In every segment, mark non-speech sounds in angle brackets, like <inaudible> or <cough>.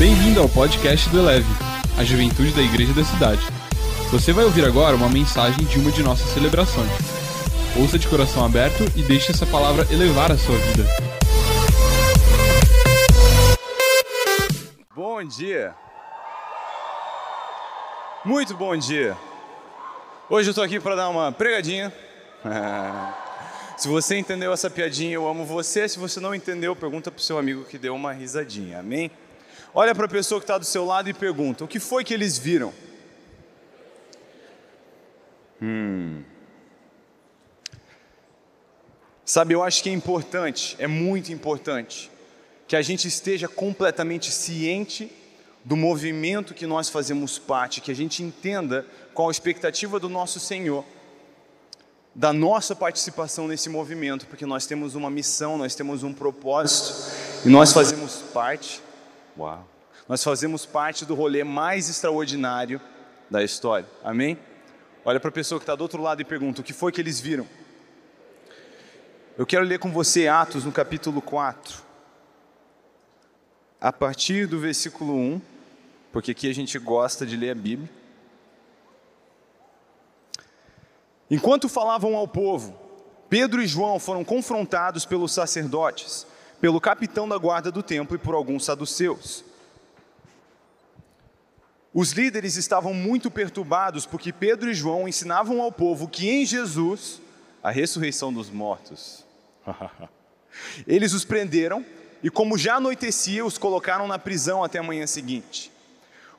Bem-vindo ao podcast do Eleve, a juventude da igreja da cidade. Você vai ouvir agora uma mensagem de uma de nossas celebrações. Ouça de coração aberto e deixe essa palavra elevar a sua vida. Bom dia. Muito bom dia. Hoje eu estou aqui para dar uma pregadinha. <laughs> Se você entendeu essa piadinha, eu amo você. Se você não entendeu, pergunta para o seu amigo que deu uma risadinha. Amém? Olha para a pessoa que está do seu lado e pergunta: o que foi que eles viram? Hum. Sabe, eu acho que é importante, é muito importante, que a gente esteja completamente ciente do movimento que nós fazemos parte, que a gente entenda qual a expectativa do nosso Senhor da nossa participação nesse movimento, porque nós temos uma missão, nós temos um propósito e nós fazemos parte. Uau! Nós fazemos parte do rolê mais extraordinário da história. Amém? Olha para a pessoa que está do outro lado e pergunta: o que foi que eles viram? Eu quero ler com você Atos no capítulo 4, a partir do versículo 1, porque aqui a gente gosta de ler a Bíblia. Enquanto falavam ao povo, Pedro e João foram confrontados pelos sacerdotes, pelo capitão da guarda do templo e por alguns saduceus. Os líderes estavam muito perturbados porque Pedro e João ensinavam ao povo que em Jesus a ressurreição dos mortos. <laughs> Eles os prenderam e, como já anoitecia, os colocaram na prisão até a manhã seguinte.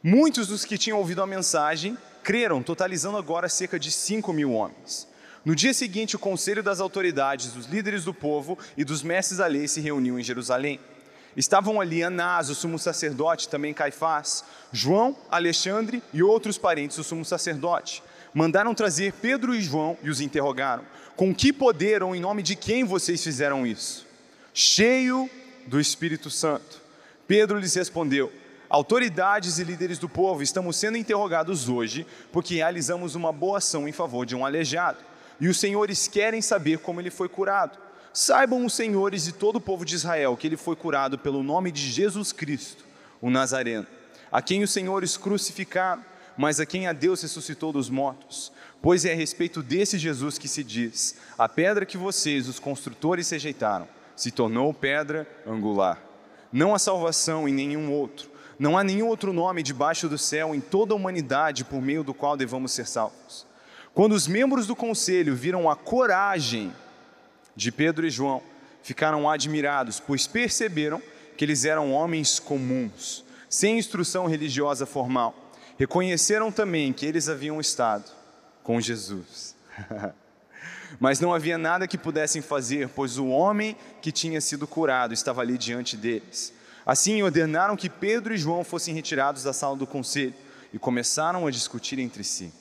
Muitos dos que tinham ouvido a mensagem creram, totalizando agora cerca de 5 mil homens. No dia seguinte, o conselho das autoridades, dos líderes do povo e dos mestres da lei se reuniu em Jerusalém. Estavam ali Anás, o sumo sacerdote, também Caifás, João, Alexandre e outros parentes do sumo sacerdote. Mandaram trazer Pedro e João e os interrogaram: Com que poder ou em nome de quem vocês fizeram isso? Cheio do Espírito Santo. Pedro lhes respondeu: Autoridades e líderes do povo, estamos sendo interrogados hoje porque realizamos uma boa ação em favor de um aleijado. E os senhores querem saber como ele foi curado. Saibam os senhores e todo o povo de Israel que ele foi curado pelo nome de Jesus Cristo, o Nazareno, a quem os senhores crucificaram, mas a quem a Deus ressuscitou dos mortos. Pois é a respeito desse Jesus que se diz: a pedra que vocês, os construtores, rejeitaram, se tornou pedra angular. Não há salvação em nenhum outro não há nenhum outro nome debaixo do céu em toda a humanidade por meio do qual devamos ser salvos. Quando os membros do conselho viram a coragem de Pedro e João, ficaram admirados, pois perceberam que eles eram homens comuns, sem instrução religiosa formal. Reconheceram também que eles haviam estado com Jesus. <laughs> Mas não havia nada que pudessem fazer, pois o homem que tinha sido curado estava ali diante deles. Assim ordenaram que Pedro e João fossem retirados da sala do conselho e começaram a discutir entre si.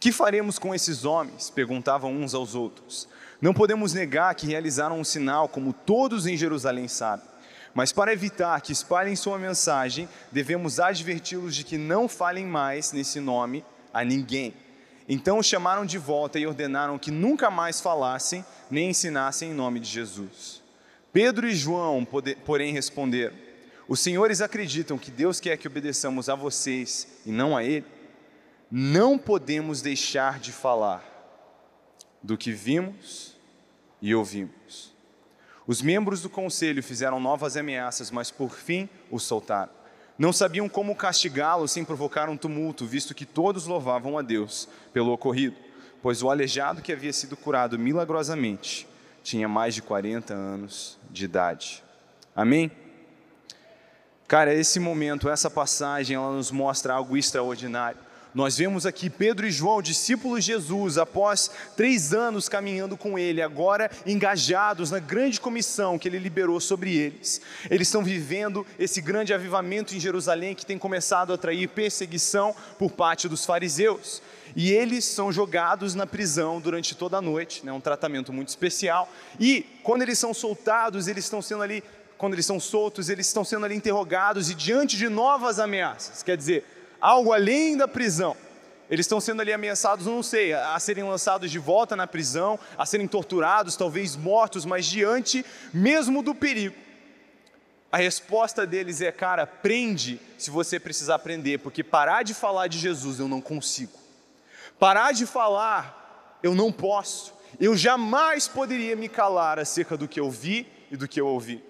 Que faremos com esses homens? perguntavam uns aos outros. Não podemos negar que realizaram um sinal, como todos em Jerusalém sabem. Mas para evitar que espalhem sua mensagem, devemos adverti-los de que não falem mais nesse nome a ninguém. Então os chamaram de volta e ordenaram que nunca mais falassem nem ensinassem em nome de Jesus. Pedro e João, porém, responderam: Os senhores acreditam que Deus quer que obedeçamos a vocês e não a Ele? Não podemos deixar de falar do que vimos e ouvimos. Os membros do conselho fizeram novas ameaças, mas por fim o soltaram. Não sabiam como castigá-lo sem provocar um tumulto, visto que todos louvavam a Deus pelo ocorrido, pois o aleijado que havia sido curado milagrosamente tinha mais de 40 anos de idade. Amém? Cara, esse momento, essa passagem, ela nos mostra algo extraordinário. Nós vemos aqui Pedro e João, discípulos de Jesus, após três anos caminhando com ele, agora engajados na grande comissão que ele liberou sobre eles. Eles estão vivendo esse grande avivamento em Jerusalém que tem começado a atrair perseguição por parte dos fariseus e eles são jogados na prisão durante toda a noite, né, um tratamento muito especial. E quando eles são soltados, eles estão sendo ali, quando eles são soltos, eles estão sendo ali interrogados e diante de novas ameaças, quer dizer, algo além da prisão. Eles estão sendo ali ameaçados, não sei, a serem lançados de volta na prisão, a serem torturados, talvez mortos, mas diante mesmo do perigo. A resposta deles é, cara, aprende se você precisar aprender, porque parar de falar de Jesus eu não consigo. Parar de falar eu não posso. Eu jamais poderia me calar acerca do que eu vi e do que eu ouvi.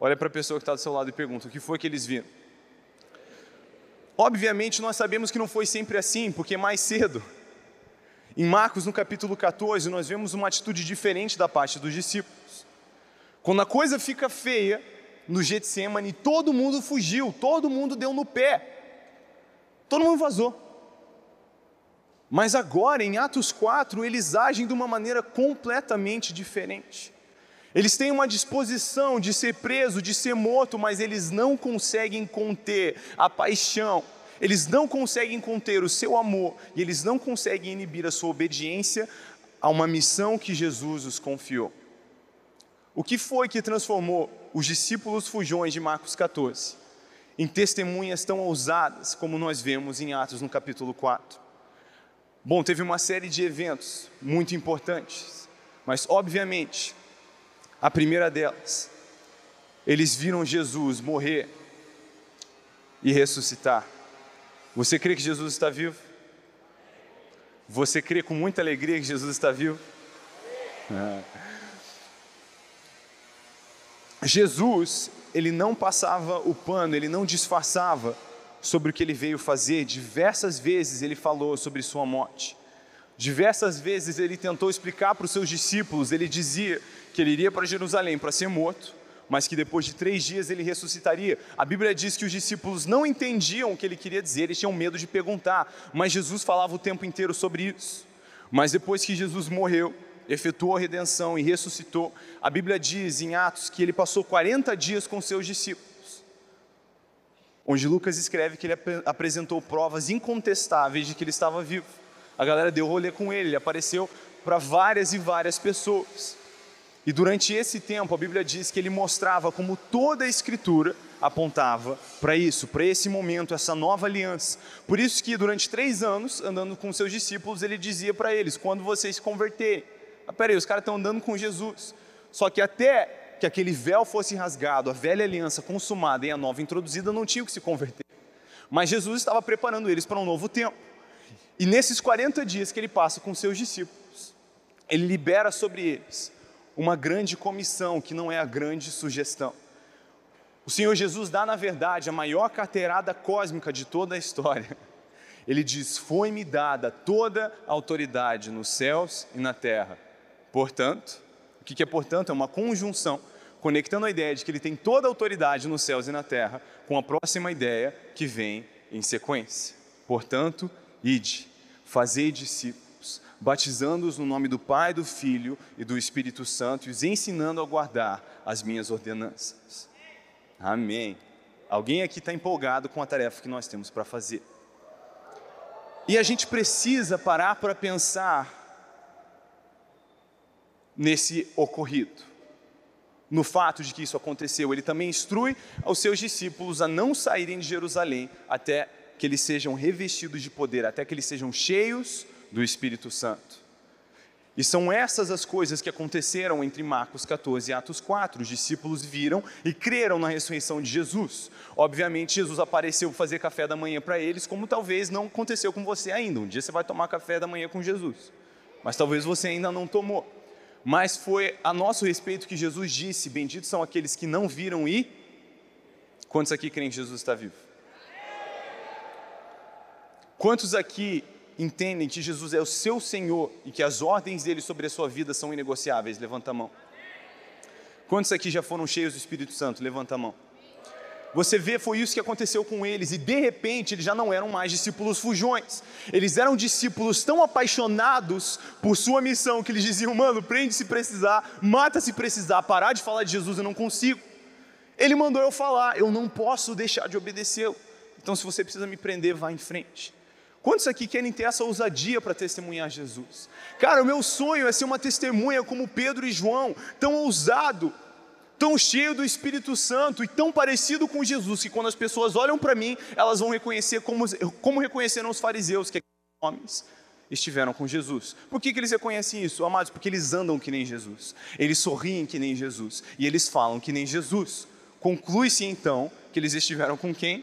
Olha para a pessoa que está do seu lado e pergunta: o que foi que eles viram? Obviamente, nós sabemos que não foi sempre assim, porque mais cedo, em Marcos, no capítulo 14, nós vemos uma atitude diferente da parte dos discípulos. Quando a coisa fica feia, no Getsemane, todo mundo fugiu, todo mundo deu no pé, todo mundo vazou. Mas agora, em Atos 4, eles agem de uma maneira completamente diferente. Eles têm uma disposição de ser preso, de ser morto, mas eles não conseguem conter a paixão, eles não conseguem conter o seu amor e eles não conseguem inibir a sua obediência a uma missão que Jesus os confiou. O que foi que transformou os discípulos fujões de Marcos 14 em testemunhas tão ousadas como nós vemos em Atos no capítulo 4? Bom, teve uma série de eventos muito importantes, mas obviamente a primeira delas, eles viram Jesus morrer e ressuscitar. Você crê que Jesus está vivo? Você crê com muita alegria que Jesus está vivo? É. Jesus, ele não passava o pano, ele não disfarçava sobre o que ele veio fazer. Diversas vezes ele falou sobre sua morte. Diversas vezes ele tentou explicar para os seus discípulos, ele dizia que ele iria para Jerusalém para ser morto, mas que depois de três dias ele ressuscitaria. A Bíblia diz que os discípulos não entendiam o que ele queria dizer, eles tinham medo de perguntar, mas Jesus falava o tempo inteiro sobre isso. Mas depois que Jesus morreu, efetuou a redenção e ressuscitou, a Bíblia diz em Atos que ele passou 40 dias com seus discípulos, onde Lucas escreve que ele apresentou provas incontestáveis de que ele estava vivo. A galera deu rolê com ele, ele apareceu para várias e várias pessoas. E durante esse tempo, a Bíblia diz que ele mostrava como toda a Escritura apontava para isso, para esse momento, essa nova aliança. Por isso que durante três anos, andando com seus discípulos, ele dizia para eles: quando vocês se converterem, ah, peraí, os caras estão andando com Jesus. Só que até que aquele véu fosse rasgado, a velha aliança consumada e a nova introduzida, não tinham que se converter. Mas Jesus estava preparando eles para um novo tempo. E nesses 40 dias que ele passa com seus discípulos, ele libera sobre eles uma grande comissão, que não é a grande sugestão. O Senhor Jesus dá, na verdade, a maior carteirada cósmica de toda a história. Ele diz: Foi-me dada toda a autoridade nos céus e na terra. Portanto, o que é portanto? É uma conjunção, conectando a ideia de que ele tem toda a autoridade nos céus e na terra, com a próxima ideia que vem em sequência. Portanto, ide, fazei discípulos, batizando-os no nome do Pai, do Filho e do Espírito Santo e os ensinando a guardar as minhas ordenanças. Amém. Alguém aqui está empolgado com a tarefa que nós temos para fazer. E a gente precisa parar para pensar nesse ocorrido, no fato de que isso aconteceu. Ele também instrui aos seus discípulos a não saírem de Jerusalém até que eles sejam revestidos de poder, até que eles sejam cheios do Espírito Santo. E são essas as coisas que aconteceram entre Marcos 14 e Atos 4. Os discípulos viram e creram na ressurreição de Jesus. Obviamente, Jesus apareceu fazer café da manhã para eles, como talvez não aconteceu com você ainda. Um dia você vai tomar café da manhã com Jesus, mas talvez você ainda não tomou. Mas foi a nosso respeito que Jesus disse: Benditos são aqueles que não viram e. Quantos aqui creem que Jesus está vivo? Quantos aqui entendem que Jesus é o seu Senhor e que as ordens dele sobre a sua vida são inegociáveis? Levanta a mão. Quantos aqui já foram cheios do Espírito Santo? Levanta a mão. Você vê, foi isso que aconteceu com eles, e de repente eles já não eram mais discípulos fujões, eles eram discípulos tão apaixonados por sua missão que eles diziam: mano, prende se precisar, mata se precisar, parar de falar de Jesus eu não consigo. Ele mandou eu falar, eu não posso deixar de obedecê-lo. Então, se você precisa me prender, vá em frente. Quantos aqui querem ter essa ousadia para testemunhar Jesus? Cara, o meu sonho é ser uma testemunha como Pedro e João, tão ousado, tão cheio do Espírito Santo e tão parecido com Jesus, que quando as pessoas olham para mim, elas vão reconhecer como, como reconheceram os fariseus, que homens estiveram com Jesus. Por que, que eles reconhecem isso, amados? Porque eles andam que nem Jesus, eles sorriem que nem Jesus e eles falam que nem Jesus. Conclui-se então que eles estiveram com quem?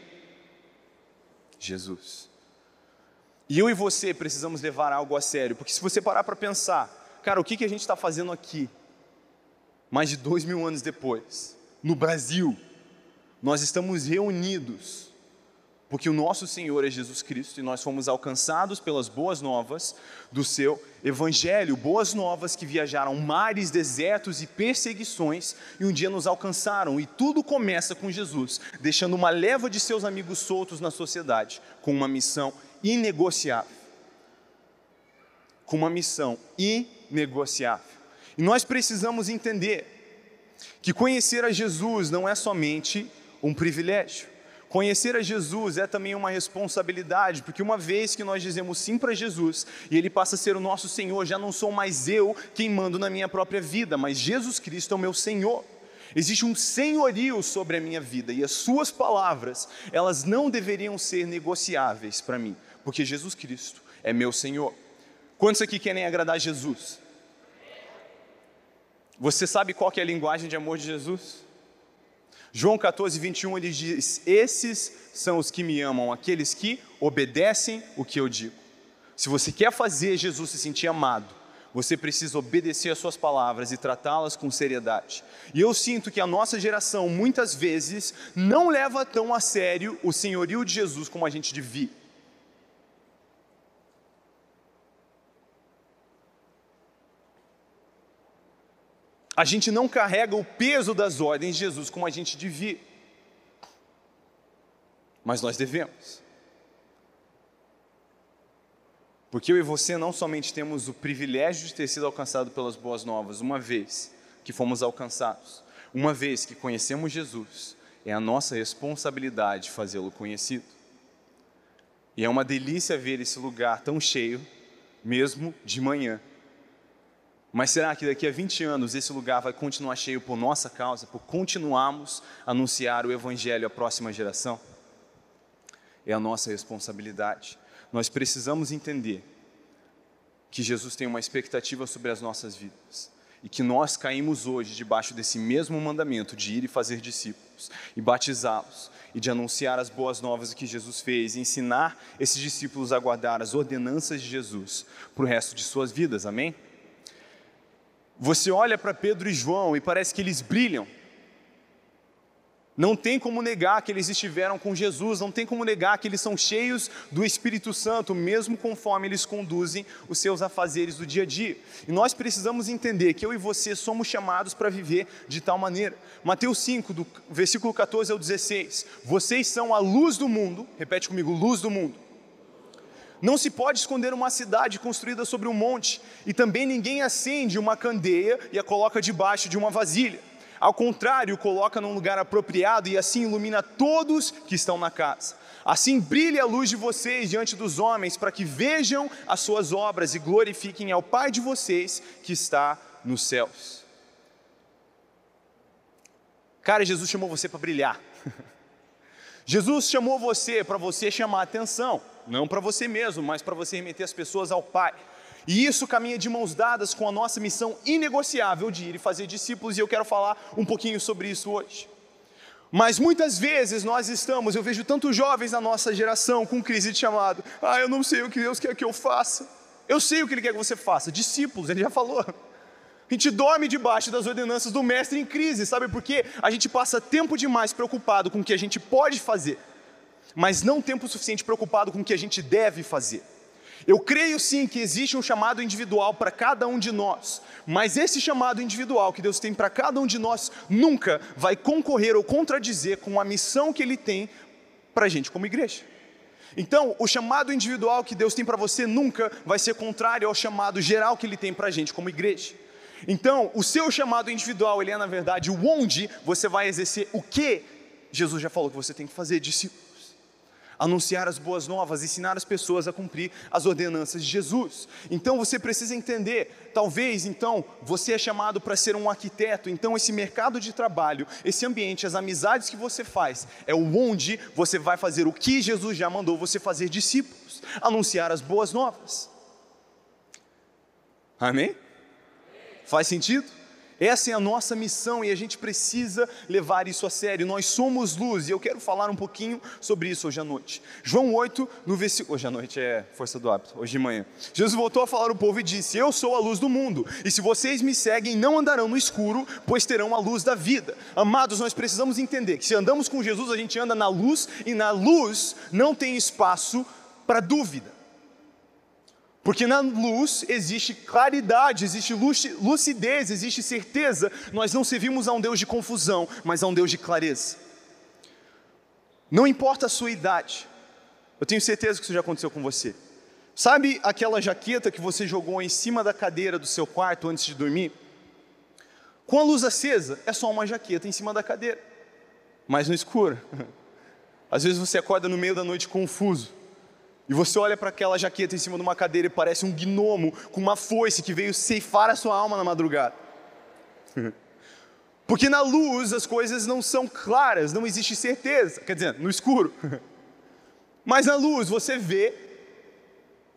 Jesus. E eu e você precisamos levar algo a sério, porque se você parar para pensar, cara, o que, que a gente está fazendo aqui, mais de dois mil anos depois, no Brasil, nós estamos reunidos porque o nosso Senhor é Jesus Cristo e nós fomos alcançados pelas boas novas do seu Evangelho, boas novas que viajaram mares, desertos e perseguições e um dia nos alcançaram. E tudo começa com Jesus, deixando uma leva de seus amigos soltos na sociedade, com uma missão inegociável. Com uma missão inegociável. E nós precisamos entender que conhecer a Jesus não é somente um privilégio Conhecer a Jesus é também uma responsabilidade, porque uma vez que nós dizemos sim para Jesus e Ele passa a ser o nosso Senhor, já não sou mais eu quem mando na minha própria vida, mas Jesus Cristo é o meu Senhor. Existe um senhorio sobre a minha vida e as Suas palavras, elas não deveriam ser negociáveis para mim, porque Jesus Cristo é meu Senhor. Quantos aqui querem agradar Jesus? Você sabe qual é a linguagem de amor de Jesus? João 14, 21, ele diz: Esses são os que me amam, aqueles que obedecem o que eu digo. Se você quer fazer Jesus se sentir amado, você precisa obedecer às suas palavras e tratá-las com seriedade. E eu sinto que a nossa geração muitas vezes não leva tão a sério o senhorio de Jesus como a gente devia. A gente não carrega o peso das ordens de Jesus como a gente devia. Mas nós devemos. Porque eu e você não somente temos o privilégio de ter sido alcançado pelas boas novas, uma vez que fomos alcançados, uma vez que conhecemos Jesus, é a nossa responsabilidade fazê-lo conhecido. E é uma delícia ver esse lugar tão cheio, mesmo de manhã. Mas será que daqui a 20 anos esse lugar vai continuar cheio por nossa causa, por continuarmos a anunciar o Evangelho à próxima geração? É a nossa responsabilidade. Nós precisamos entender que Jesus tem uma expectativa sobre as nossas vidas e que nós caímos hoje debaixo desse mesmo mandamento de ir e fazer discípulos e batizá-los e de anunciar as boas novas que Jesus fez e ensinar esses discípulos a guardar as ordenanças de Jesus para o resto de suas vidas, amém? Você olha para Pedro e João e parece que eles brilham. Não tem como negar que eles estiveram com Jesus, não tem como negar que eles são cheios do Espírito Santo, mesmo conforme eles conduzem os seus afazeres do dia a dia. E nós precisamos entender que eu e você somos chamados para viver de tal maneira. Mateus 5, do versículo 14 ao 16: Vocês são a luz do mundo, repete comigo, luz do mundo. Não se pode esconder uma cidade construída sobre um monte, e também ninguém acende uma candeia e a coloca debaixo de uma vasilha. Ao contrário, coloca num lugar apropriado e assim ilumina todos que estão na casa. Assim brilhe a luz de vocês diante dos homens, para que vejam as suas obras e glorifiquem ao Pai de vocês que está nos céus. Cara, Jesus chamou você para brilhar. <laughs> Jesus chamou você para você chamar atenção não para você mesmo, mas para você remeter as pessoas ao Pai. E isso caminha de mãos dadas com a nossa missão inegociável de ir e fazer discípulos, e eu quero falar um pouquinho sobre isso hoje. Mas muitas vezes nós estamos, eu vejo tantos jovens na nossa geração com crise de chamado. Ah, eu não sei o que Deus quer que eu faça. Eu sei o que Ele quer que você faça. Discípulos, Ele já falou. A gente dorme debaixo das ordenanças do Mestre em crise, sabe por quê? A gente passa tempo demais preocupado com o que a gente pode fazer mas não tempo suficiente preocupado com o que a gente deve fazer. Eu creio sim que existe um chamado individual para cada um de nós, mas esse chamado individual que Deus tem para cada um de nós nunca vai concorrer ou contradizer com a missão que Ele tem para a gente como igreja. Então, o chamado individual que Deus tem para você nunca vai ser contrário ao chamado geral que Ele tem para a gente como igreja. Então, o seu chamado individual, ele é na verdade o onde você vai exercer o que Jesus já falou que você tem que fazer, discípulo anunciar as boas novas, ensinar as pessoas a cumprir as ordenanças de Jesus. Então você precisa entender, talvez então você é chamado para ser um arquiteto, então esse mercado de trabalho, esse ambiente, as amizades que você faz, é o onde você vai fazer o que Jesus já mandou você fazer discípulos, anunciar as boas novas. Amém? Faz sentido? Essa é a nossa missão e a gente precisa levar isso a sério. Nós somos luz e eu quero falar um pouquinho sobre isso hoje à noite. João 8, no versículo. Hoje à noite é força do hábito, hoje de manhã. Jesus voltou a falar ao povo e disse: Eu sou a luz do mundo, e se vocês me seguem, não andarão no escuro, pois terão a luz da vida. Amados, nós precisamos entender que se andamos com Jesus, a gente anda na luz e na luz não tem espaço para dúvida. Porque na luz existe claridade, existe lucidez, existe certeza. Nós não servimos a um Deus de confusão, mas a um Deus de clareza. Não importa a sua idade, eu tenho certeza que isso já aconteceu com você. Sabe aquela jaqueta que você jogou em cima da cadeira do seu quarto antes de dormir? Com a luz acesa, é só uma jaqueta em cima da cadeira, mas no escuro. <laughs> Às vezes você acorda no meio da noite confuso. E você olha para aquela jaqueta em cima de uma cadeira e parece um gnomo com uma foice que veio ceifar a sua alma na madrugada. <laughs> Porque na luz as coisas não são claras, não existe certeza. Quer dizer, no escuro. <laughs> Mas na luz você vê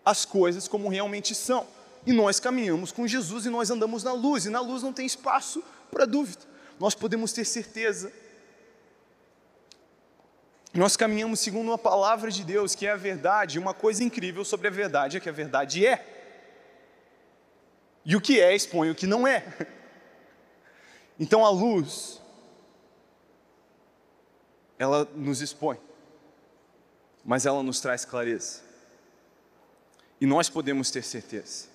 as coisas como realmente são. E nós caminhamos com Jesus e nós andamos na luz. E na luz não tem espaço para dúvida. Nós podemos ter certeza nós caminhamos segundo uma palavra de Deus, que é a verdade. Uma coisa incrível sobre a verdade é que a verdade é. E o que é expõe o que não é. <laughs> Então a luz, ela nos expõe, mas ela nos traz clareza. E nós podemos ter certeza.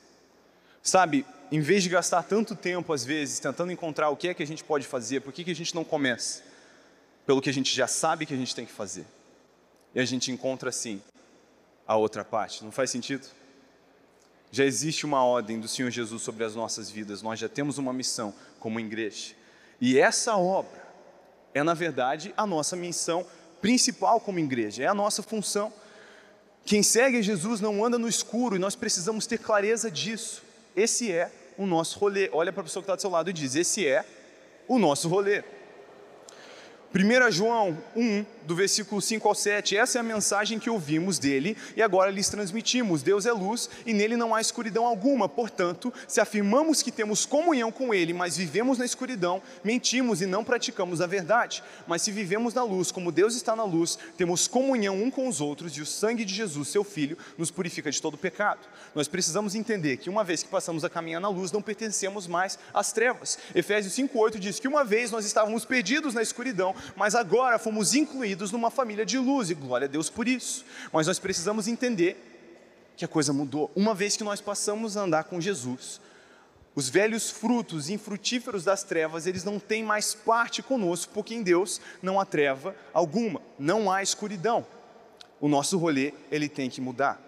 Sabe, em vez de gastar tanto tempo, às vezes, tentando encontrar o que é que a gente pode fazer, por que, que a gente não começa? Pelo que a gente já sabe que a gente tem que fazer. E a gente encontra assim a outra parte. Não faz sentido? Já existe uma ordem do Senhor Jesus sobre as nossas vidas, nós já temos uma missão como igreja. E essa obra é, na verdade, a nossa missão principal como igreja, é a nossa função. Quem segue Jesus não anda no escuro e nós precisamos ter clareza disso. Esse é o nosso rolê. Olha para a pessoa que está do seu lado e diz: Esse é o nosso rolê. 1 João 1, do versículo 5 ao 7, essa é a mensagem que ouvimos dele e agora lhes transmitimos. Deus é luz e nele não há escuridão alguma. Portanto, se afirmamos que temos comunhão com ele, mas vivemos na escuridão, mentimos e não praticamos a verdade. Mas se vivemos na luz, como Deus está na luz, temos comunhão um com os outros e o sangue de Jesus, seu filho, nos purifica de todo pecado. Nós precisamos entender que uma vez que passamos a caminhar na luz, não pertencemos mais às trevas. Efésios 5:8 diz que uma vez nós estávamos perdidos na escuridão, mas agora fomos incluídos numa família de luz, e glória a Deus por isso. Mas nós precisamos entender que a coisa mudou. Uma vez que nós passamos a andar com Jesus, os velhos frutos infrutíferos das trevas, eles não têm mais parte conosco, porque em Deus não há treva alguma, não há escuridão. O nosso rolê, ele tem que mudar.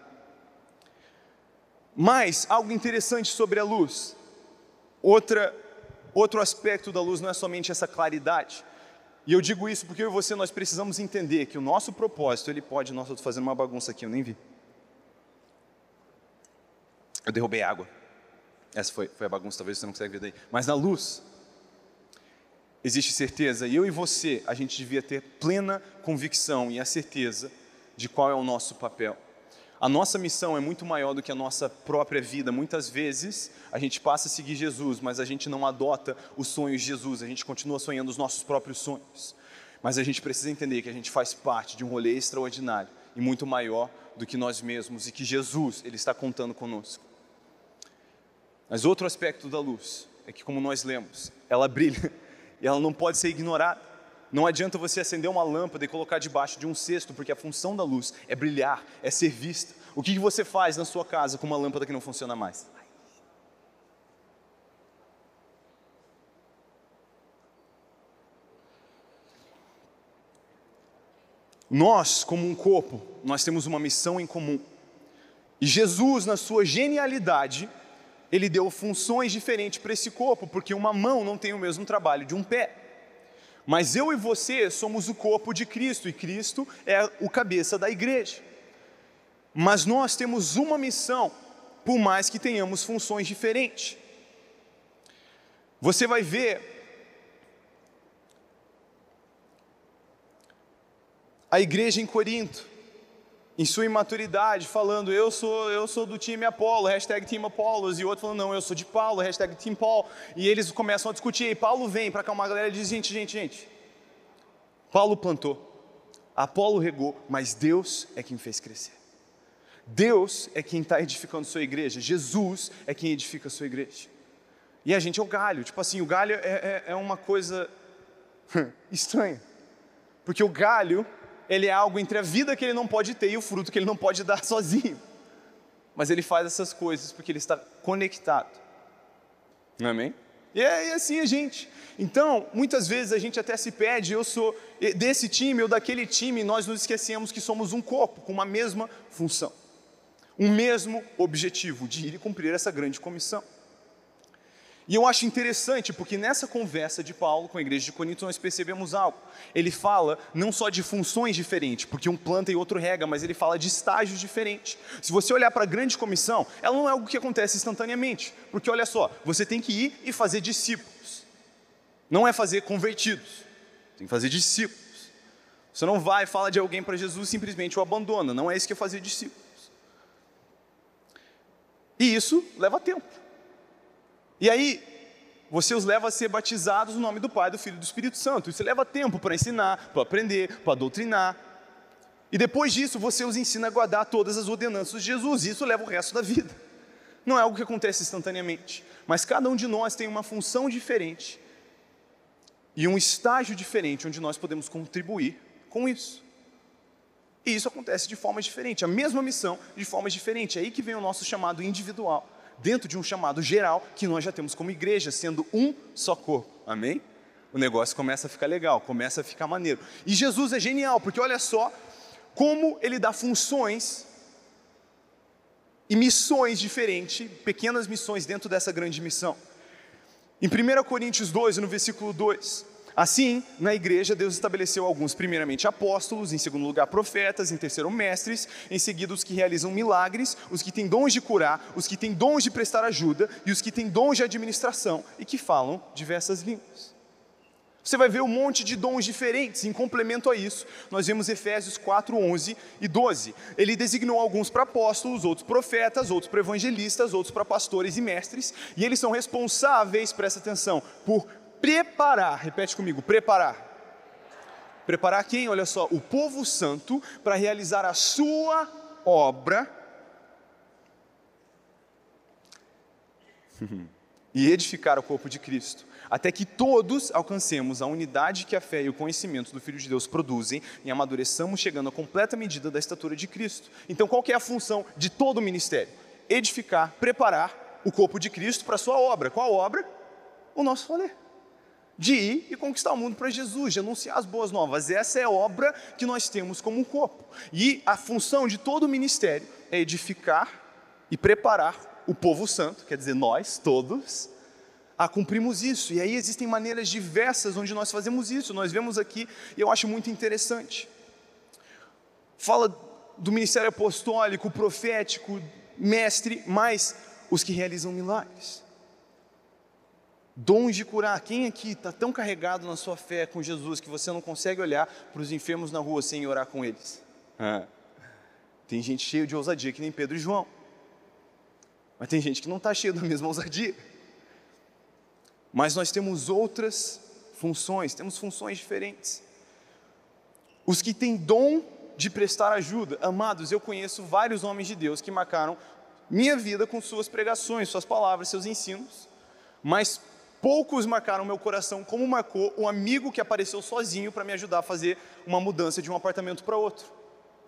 Mas algo interessante sobre a luz. Outra outro aspecto da luz não é somente essa claridade, e eu digo isso porque eu e você nós precisamos entender que o nosso propósito, ele pode, nossa, eu fazendo uma bagunça aqui, eu nem vi. Eu derrubei água. Essa foi, foi a bagunça, talvez você não consiga ver daí. Mas na luz, existe certeza, e eu e você, a gente devia ter plena convicção e a certeza de qual é o nosso papel. A nossa missão é muito maior do que a nossa própria vida. Muitas vezes a gente passa a seguir Jesus, mas a gente não adota os sonhos de Jesus, a gente continua sonhando os nossos próprios sonhos. Mas a gente precisa entender que a gente faz parte de um rolê extraordinário e muito maior do que nós mesmos e que Jesus, Ele está contando conosco. Mas outro aspecto da luz é que, como nós lemos, ela brilha <laughs> e ela não pode ser ignorada. Não adianta você acender uma lâmpada e colocar debaixo de um cesto, porque a função da luz é brilhar, é ser vista. O que você faz na sua casa com uma lâmpada que não funciona mais? Nós, como um corpo, nós temos uma missão em comum. E Jesus, na sua genialidade, ele deu funções diferentes para esse corpo, porque uma mão não tem o mesmo trabalho de um pé. Mas eu e você somos o corpo de Cristo e Cristo é o cabeça da igreja. Mas nós temos uma missão, por mais que tenhamos funções diferentes. Você vai ver a igreja em Corinto. Em sua imaturidade, falando eu sou, eu sou do time Apolo, hashtag Team Apollos, e outro falando não, eu sou de Paulo, hashtag Team Paul, e eles começam a discutir, e Paulo vem para acalmar a galera e diz, gente, gente, gente, Paulo plantou, Apolo regou, mas Deus é quem fez crescer. Deus é quem está edificando sua igreja, Jesus é quem edifica sua igreja. E a gente é o galho, tipo assim, o galho é, é, é uma coisa <laughs> estranha, porque o galho ele é algo entre a vida que ele não pode ter e o fruto que ele não pode dar <laughs> sozinho. Mas ele faz essas coisas porque ele está conectado. Amém? E é, assim a gente. Então, muitas vezes a gente até se pede, eu sou desse time ou daquele time, e nós nos esquecemos que somos um corpo com uma mesma função, um mesmo objetivo de ir e cumprir essa grande comissão. E eu acho interessante porque nessa conversa de Paulo com a igreja de Corinto nós percebemos algo. Ele fala não só de funções diferentes, porque um planta e outro rega, mas ele fala de estágios diferentes. Se você olhar para a grande comissão, ela não é algo que acontece instantaneamente, porque olha só, você tem que ir e fazer discípulos. Não é fazer convertidos, tem que fazer discípulos. Você não vai fala de alguém para Jesus simplesmente o abandona, não é isso que é fazer discípulos. E isso leva tempo. E aí, você os leva a ser batizados no nome do Pai, do Filho e do Espírito Santo. Isso leva tempo para ensinar, para aprender, para doutrinar. E depois disso, você os ensina a guardar todas as ordenanças de Jesus. E isso leva o resto da vida. Não é algo que acontece instantaneamente. Mas cada um de nós tem uma função diferente e um estágio diferente onde nós podemos contribuir com isso. E isso acontece de forma diferente, a mesma missão de forma diferente. É aí que vem o nosso chamado individual dentro de um chamado geral que nós já temos como igreja, sendo um só corpo. Amém? O negócio começa a ficar legal, começa a ficar maneiro. E Jesus é genial, porque olha só como ele dá funções e missões diferentes, pequenas missões dentro dessa grande missão. Em 1 Coríntios 2, no versículo 2, Assim, na igreja, Deus estabeleceu alguns, primeiramente apóstolos, em segundo lugar profetas, em terceiro mestres, em seguida os que realizam milagres, os que têm dons de curar, os que têm dons de prestar ajuda e os que têm dons de administração e que falam diversas línguas. Você vai ver um monte de dons diferentes. Em complemento a isso, nós vemos Efésios 4, 11 e 12. Ele designou alguns para apóstolos, outros profetas, outros para evangelistas, outros para pastores e mestres. E eles são responsáveis, presta atenção, por preparar, repete comigo, preparar. Preparar quem? Olha só, o povo santo para realizar a sua obra <laughs> e edificar o corpo de Cristo, até que todos alcancemos a unidade que a fé e o conhecimento do Filho de Deus produzem e amadureçamos chegando à completa medida da estatura de Cristo. Então, qual é a função de todo o ministério? Edificar, preparar o corpo de Cristo para a sua obra. Qual obra? O nosso rolê de ir e conquistar o mundo para Jesus, de anunciar as boas novas. Essa é a obra que nós temos como corpo. E a função de todo o ministério é edificar e preparar o povo santo, quer dizer, nós todos, a cumprirmos isso. E aí existem maneiras diversas onde nós fazemos isso. Nós vemos aqui, e eu acho muito interessante. Fala do ministério apostólico, profético, mestre, mas os que realizam milagres dons de curar. Quem aqui está tão carregado na sua fé com Jesus que você não consegue olhar para os enfermos na rua sem orar com eles? Ah. Tem gente cheia de ousadia que nem Pedro e João. Mas tem gente que não está cheia da mesma ousadia. Mas nós temos outras funções, temos funções diferentes. Os que têm dom de prestar ajuda, amados, eu conheço vários homens de Deus que marcaram minha vida com suas pregações, suas palavras, seus ensinos, mas Poucos marcaram meu coração como marcou um amigo que apareceu sozinho para me ajudar a fazer uma mudança de um apartamento para outro.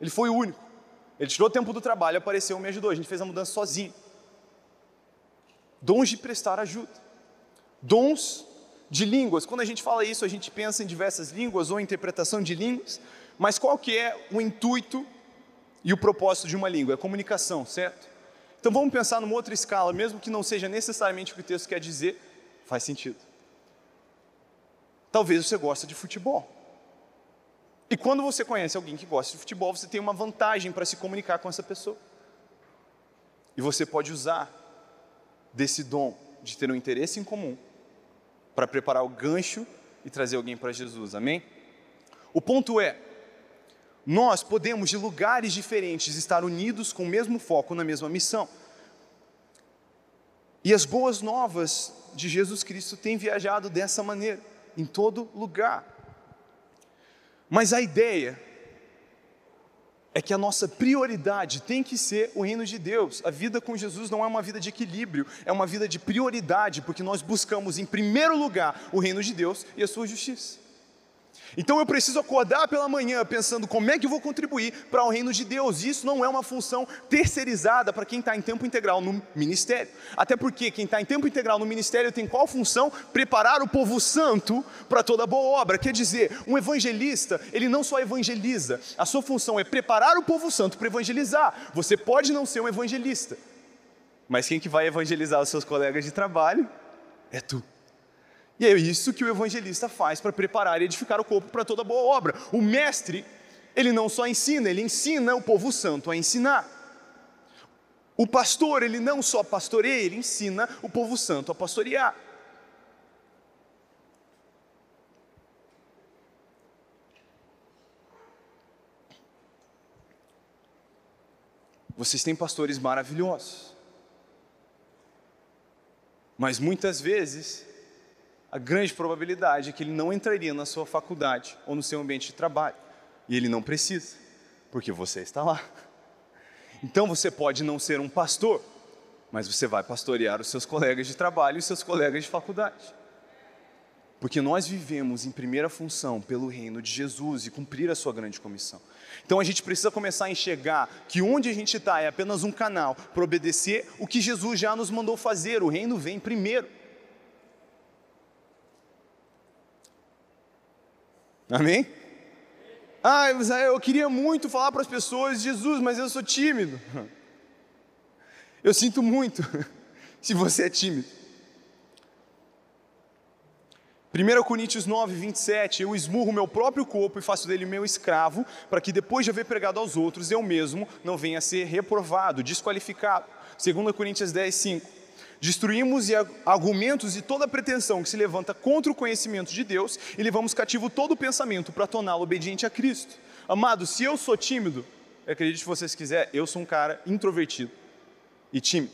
Ele foi o único. Ele tirou tempo do trabalho, apareceu e me ajudou. A gente fez a mudança sozinho. Dons de prestar ajuda. Dons de línguas. Quando a gente fala isso, a gente pensa em diversas línguas ou interpretação de línguas. Mas qual que é o intuito e o propósito de uma língua? É comunicação, certo? Então vamos pensar numa outra escala, mesmo que não seja necessariamente o que o texto quer dizer, Faz sentido. Talvez você goste de futebol. E quando você conhece alguém que gosta de futebol, você tem uma vantagem para se comunicar com essa pessoa. E você pode usar desse dom de ter um interesse em comum para preparar o gancho e trazer alguém para Jesus. Amém? O ponto é, nós podemos, de lugares diferentes, estar unidos com o mesmo foco na mesma missão. E as boas novas de Jesus Cristo têm viajado dessa maneira, em todo lugar. Mas a ideia é que a nossa prioridade tem que ser o reino de Deus. A vida com Jesus não é uma vida de equilíbrio, é uma vida de prioridade, porque nós buscamos em primeiro lugar o reino de Deus e a sua justiça. Então eu preciso acordar pela manhã pensando como é que eu vou contribuir para o reino de Deus. Isso não é uma função terceirizada para quem está em tempo integral no ministério. Até porque quem está em tempo integral no ministério tem qual função? Preparar o povo santo para toda boa obra. Quer dizer, um evangelista, ele não só evangeliza, a sua função é preparar o povo santo para evangelizar. Você pode não ser um evangelista, mas quem que vai evangelizar os seus colegas de trabalho é tu. E é isso que o evangelista faz para preparar e edificar o corpo para toda boa obra. O mestre, ele não só ensina, ele ensina o povo santo a ensinar. O pastor, ele não só pastoreia, ele ensina o povo santo a pastorear. Vocês têm pastores maravilhosos. Mas muitas vezes a grande probabilidade é que ele não entraria na sua faculdade ou no seu ambiente de trabalho. E ele não precisa, porque você está lá. Então você pode não ser um pastor, mas você vai pastorear os seus colegas de trabalho e os seus colegas de faculdade. Porque nós vivemos em primeira função pelo reino de Jesus e cumprir a sua grande comissão. Então a gente precisa começar a enxergar que onde a gente está é apenas um canal para obedecer o que Jesus já nos mandou fazer. O reino vem primeiro. Amém? Ah, eu queria muito falar para as pessoas Jesus, mas eu sou tímido. <laughs> Eu sinto muito <laughs> se você é tímido. 1 Coríntios 9, 27, eu esmurro meu próprio corpo e faço dele meu escravo, para que depois de haver pregado aos outros, eu mesmo não venha a ser reprovado, desqualificado. 2 Coríntios 10, 5. Destruímos argumentos e toda pretensão que se levanta contra o conhecimento de Deus e levamos cativo todo o pensamento para torná-lo obediente a Cristo. Amado, se eu sou tímido, acredite se vocês quiserem, eu sou um cara introvertido e tímido.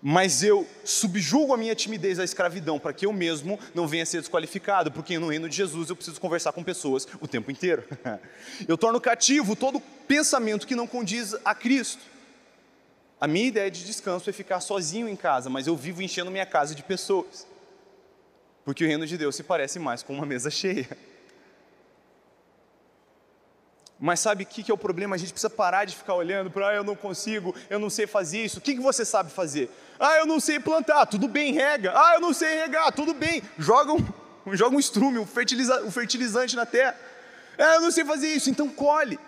Mas eu subjugo a minha timidez à escravidão para que eu mesmo não venha a ser desqualificado, porque no reino de Jesus eu preciso conversar com pessoas o tempo inteiro. <laughs> Eu torno cativo todo pensamento que não condiz a Cristo. A minha ideia de descanso é ficar sozinho em casa, mas eu vivo enchendo minha casa de pessoas. Porque o reino de Deus se parece mais com uma mesa cheia. Mas sabe o que, é o problema? A gente precisa parar de ficar olhando para, ah, eu não consigo, eu não sei fazer isso. O que, que você sabe fazer? Ah, eu não sei plantar, tudo bem, rega. Ah, eu não sei regar, tudo bem. Joga um, <laughs> joga um estrume, um, fertiliza, um fertilizante na terra. Ah, eu não sei fazer isso, então colhe.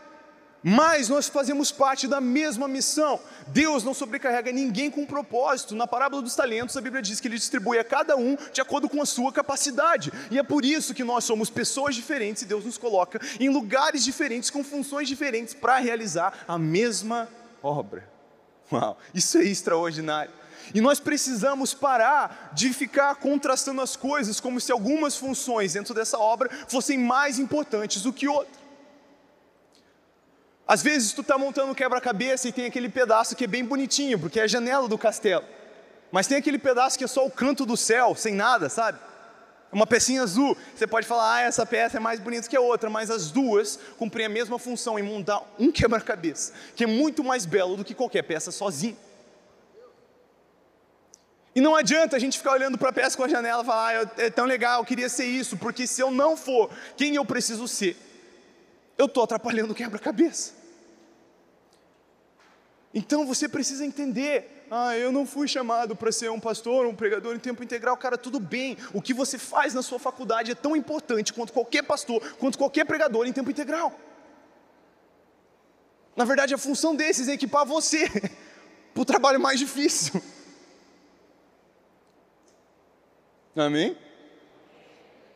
Mas nós fazemos parte da mesma missão. Deus não sobrecarrega ninguém com propósito. Na parábola dos talentos, a Bíblia diz que ele distribui a cada um de acordo com a sua capacidade. E é por isso que nós somos pessoas diferentes e Deus nos coloca em lugares diferentes, com funções diferentes, para realizar a mesma obra. Uau, isso é extraordinário. E nós precisamos parar de ficar contrastando as coisas como se algumas funções dentro dessa obra fossem mais importantes do que outras. Às vezes tu está montando um quebra-cabeça e tem aquele pedaço que é bem bonitinho, porque é a janela do castelo. Mas tem aquele pedaço que é só o canto do céu, sem nada, sabe? Uma pecinha azul. Você pode falar, ah, essa peça é mais bonita que a outra, mas as duas cumprem a mesma função em montar um quebra-cabeça, que é muito mais belo do que qualquer peça sozinho. E não adianta a gente ficar olhando para a peça com a janela e falar, ah, é tão legal, eu queria ser isso, porque se eu não for quem eu preciso ser, eu estou atrapalhando o quebra-cabeça. Então você precisa entender. Ah, eu não fui chamado para ser um pastor, um pregador em tempo integral. Cara, tudo bem. O que você faz na sua faculdade é tão importante quanto qualquer pastor, quanto qualquer pregador em tempo integral. Na verdade, a função desses é equipar você <laughs> para o trabalho mais difícil. Amém?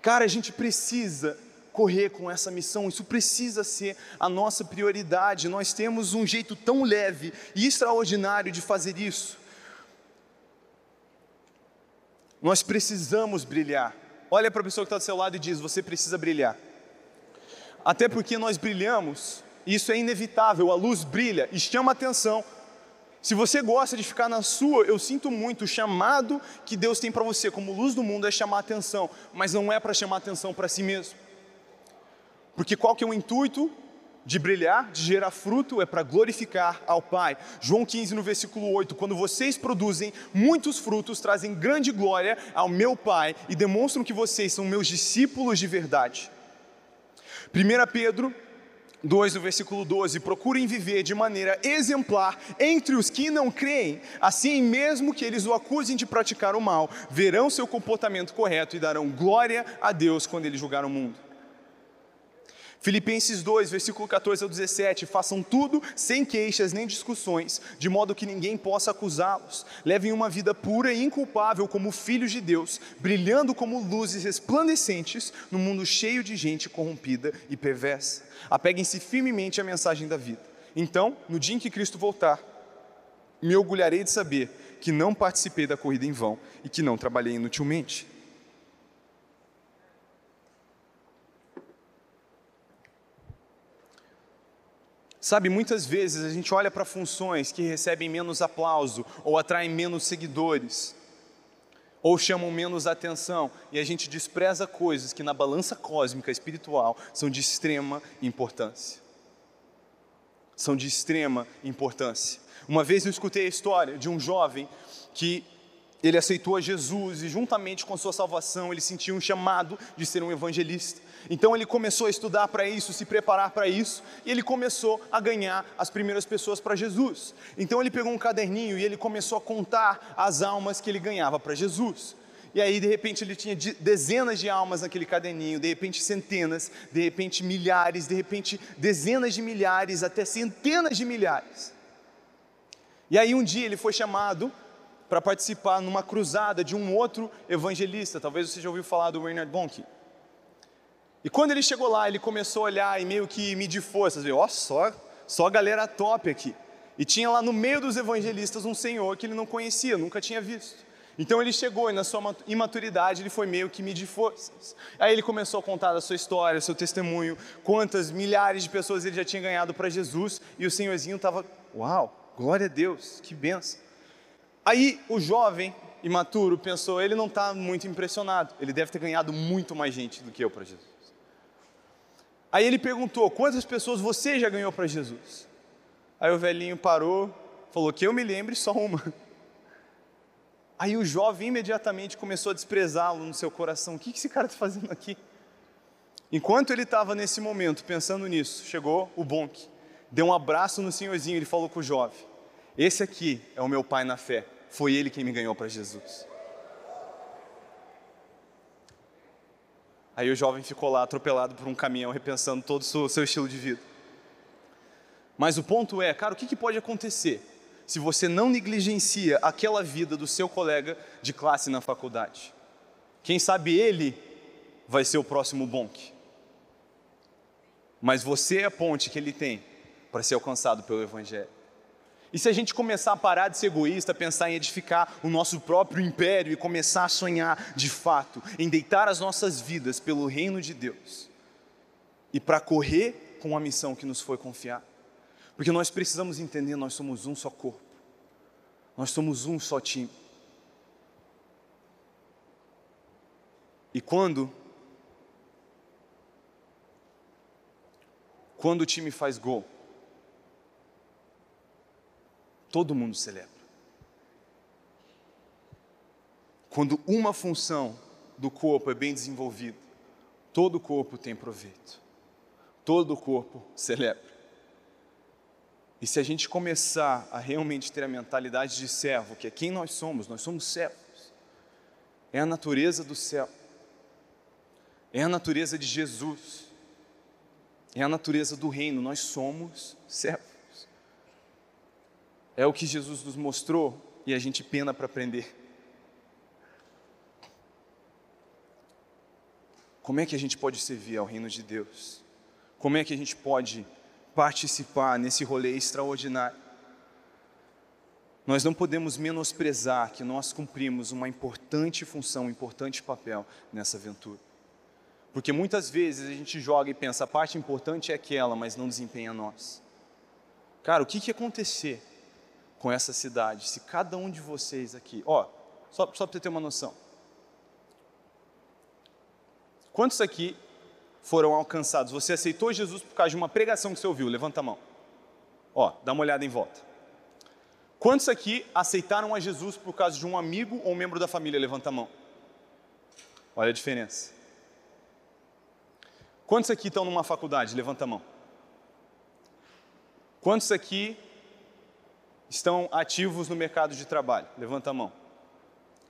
Cara, a gente precisa correr com essa missão, isso precisa ser a nossa prioridade. Nós temos um jeito tão leve e extraordinário de fazer isso. Nós precisamos brilhar. Olha para a pessoa que está do seu lado e diz: Você precisa brilhar. Até porque nós brilhamos Isso é inevitável, a luz brilha e chama atenção. Se você gosta de ficar na sua, eu sinto muito. O chamado que Deus tem para você como luz do mundo é chamar atenção, mas não é para chamar atenção para si mesmo. Porque qual que é o intuito de brilhar, de gerar fruto, é para glorificar ao Pai. João 15, no versículo 8: Quando vocês produzem muitos frutos, trazem grande glória ao meu Pai e demonstram que vocês são meus discípulos de verdade. 1 Pedro 2, no versículo 12: Procurem viver de maneira exemplar entre os que não creem, assim, mesmo que eles o acusem de praticar o mal, verão seu comportamento correto e darão glória a Deus quando ele julgar o mundo. Filipenses 2, versículo 14 ao 17: Façam tudo sem queixas nem discussões, de modo que ninguém possa acusá-los. Levem uma vida pura e inculpável como filhos de Deus, brilhando como luzes resplandecentes no mundo cheio de gente corrompida e perversa. Apeguem-se firmemente à mensagem da vida. Então, no dia em que Cristo voltar, me orgulharei de saber que não participei da corrida em vão e que não trabalhei inutilmente. Sabe, muitas vezes a gente olha para funções que recebem menos aplauso, ou atraem menos seguidores, ou chamam menos atenção, e a gente despreza coisas que na balança cósmica espiritual são de extrema importância. São de extrema importância. Uma vez eu escutei a história de um jovem que ele aceitou a Jesus e, juntamente com a sua salvação, ele sentiu um chamado de ser um evangelista. Então ele começou a estudar para isso, se preparar para isso, e ele começou a ganhar as primeiras pessoas para Jesus. Então ele pegou um caderninho e ele começou a contar as almas que ele ganhava para Jesus. E aí, de repente, ele tinha dezenas de almas naquele caderninho, de repente, centenas, de repente, milhares, de repente, dezenas de milhares, até centenas de milhares. E aí, um dia, ele foi chamado para participar numa cruzada de um outro evangelista. Talvez você já ouviu falar do Reinhard Bonnke. E quando ele chegou lá, ele começou a olhar e meio que medir forças. Ó, oh, só, só galera top aqui. E tinha lá no meio dos evangelistas um senhor que ele não conhecia, nunca tinha visto. Então ele chegou e na sua imaturidade ele foi meio que medir forças. Aí ele começou a contar a sua história, seu testemunho, quantas milhares de pessoas ele já tinha ganhado para Jesus e o senhorzinho estava, uau, glória a Deus, que benção. Aí o jovem imaturo pensou, ele não está muito impressionado, ele deve ter ganhado muito mais gente do que eu para Jesus. Aí ele perguntou: quantas pessoas você já ganhou para Jesus? Aí o velhinho parou, falou: que eu me lembre, só uma. <laughs> Aí o jovem imediatamente começou a desprezá-lo no seu coração: o que esse cara está fazendo aqui? Enquanto ele estava nesse momento pensando nisso, chegou o Bonk, deu um abraço no senhorzinho e falou com o jovem: Esse aqui é o meu pai na fé, foi ele quem me ganhou para Jesus. Aí o jovem ficou lá atropelado por um caminhão, repensando todo o seu estilo de vida. Mas o ponto é, cara, o que, pode acontecer se você não negligencia aquela vida do seu colega de classe na faculdade? Quem sabe ele vai ser o próximo bonk. Mas você é a ponte que ele tem para ser alcançado pelo Evangelho. E se a gente começar a parar de ser egoísta, pensar em edificar o nosso próprio império e começar a sonhar de fato, em deitar as nossas vidas pelo reino de Deus e para correr com a missão que nos foi confiada? Porque nós precisamos entender, nós somos um só corpo. Nós somos um só time. E quando quando o time faz gol, todo mundo celebra. Quando uma função do corpo é bem desenvolvida, todo o corpo tem proveito. Todo o corpo celebra. E se a gente começar a realmente ter a mentalidade de servo, que é quem nós somos, nós somos servos, é a natureza do céu, é a natureza de Jesus, é a natureza do reino, nós somos servos. É o que Jesus nos mostrou e a gente pena para aprender. Como é que a gente pode servir ao reino de Deus? Como é que a gente pode participar nesse rolê extraordinário? Nós não podemos menosprezar que nós cumprimos uma importante função, um importante papel nessa aventura. Porque muitas vezes a gente joga e pensa, a parte importante é aquela, mas não desempenha nós. Cara, o que, que ia acontecer com essa cidade se cada um de vocês aqui, ó, só, só para você ter uma noção. Quantos aqui foram alcançados? Você aceitou Jesus por causa de uma pregação que você ouviu? Levanta a mão. Ó, dá uma olhada em volta. Quantos aqui aceitaram a Jesus por causa de um amigo ou um membro da família? Levanta a mão. Olha a diferença. Quantos aqui estão numa faculdade? Levanta a mão. Quantos aqui estão ativos no mercado de trabalho? Levanta a mão.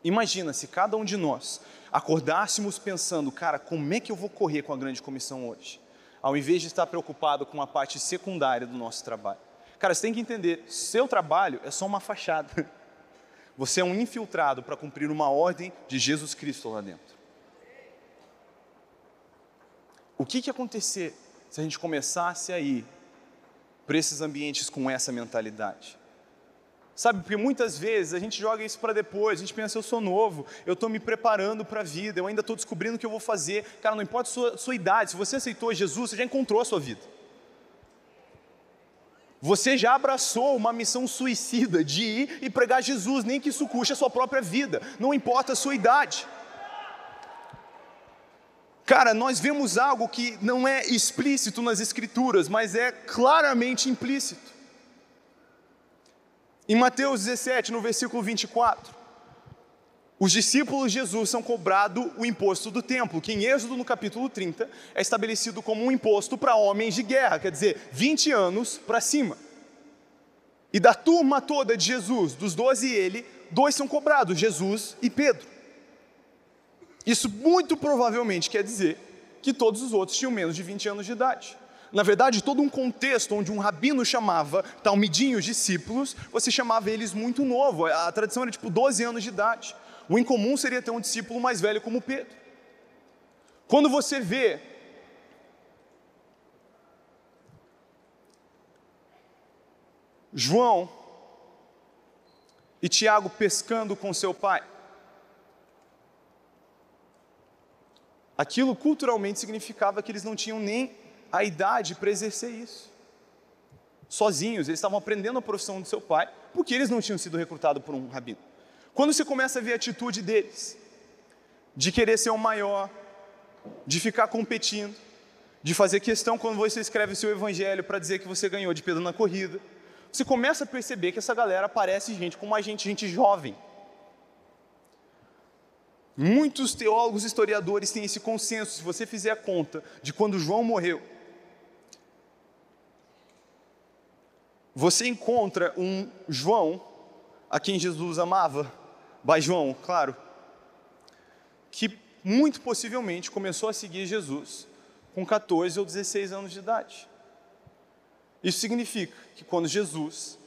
Imagina se cada um de nós acordássemos pensando, cara, como é que eu vou correr com a grande comissão hoje? Ao invés de estar preocupado com a parte secundária do nosso trabalho. Cara, você tem que entender, seu trabalho é só uma fachada. <laughs> Você é um infiltrado para cumprir uma ordem de Jesus Cristo lá dentro. O que, que ia acontecer se a gente começasse a ir para esses ambientes com essa mentalidade? Sabe, porque muitas vezes a gente joga isso para depois, a gente pensa, eu sou novo, eu estou me preparando para a vida, eu ainda estou descobrindo o que eu vou fazer. Cara, não importa a sua, sua idade, se você aceitou Jesus, você já encontrou a sua vida. Você já abraçou uma missão suicida de ir e pregar Jesus, nem que isso custe a sua própria vida, não importa a sua idade. Cara, nós vemos algo que não é explícito nas Escrituras, mas é claramente implícito. Em Mateus 17, no versículo 24, os discípulos de Jesus são cobrados o imposto do templo, que em Êxodo, no capítulo 30, é estabelecido como um imposto para homens de guerra, quer dizer, 20 anos para cima. E da turma toda de Jesus, dos 12 e ele, dois são cobrados, Jesus e Pedro. Isso muito provavelmente quer dizer que todos os outros tinham menos de 20 anos de idade na verdade, todo um contexto onde um rabino chamava talmidinhos, discípulos, você chamava eles muito novo. A tradição era tipo 12 anos de idade. O incomum seria ter um discípulo mais velho como Pedro. Quando você vê João e Tiago pescando com seu pai, aquilo culturalmente significava que eles não tinham nem a idade para exercer isso. Sozinhos, eles estavam aprendendo a profissão do seu pai, porque eles não tinham sido recrutados por um rabino. Quando você começa a ver a atitude deles, de querer ser o maior, de ficar competindo, de fazer questão quando você escreve o seu evangelho para dizer que você ganhou de Pedro na corrida, você começa a perceber que essa galera parece gente como a gente, gente jovem. Muitos teólogos historiadores têm esse consenso, se você fizer a conta de quando João morreu, você encontra um João, a quem Jesus amava, by João, claro, que muito possivelmente começou a seguir Jesus com 14 ou 16 anos de idade. Isso significa que quando Jesus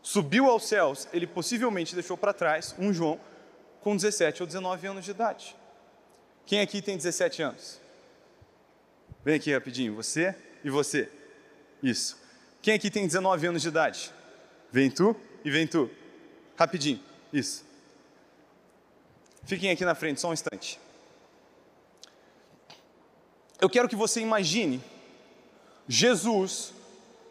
subiu aos céus, ele possivelmente deixou para trás um João com 17 ou 19 anos de idade. Quem aqui tem 17 anos? Vem aqui rapidinho, você e você. Isso. Quem aqui tem 19 anos de idade? Vem tu e vem tu. Rapidinho. Isso. Fiquem aqui na frente só um instante. Eu quero que você imagine Jesus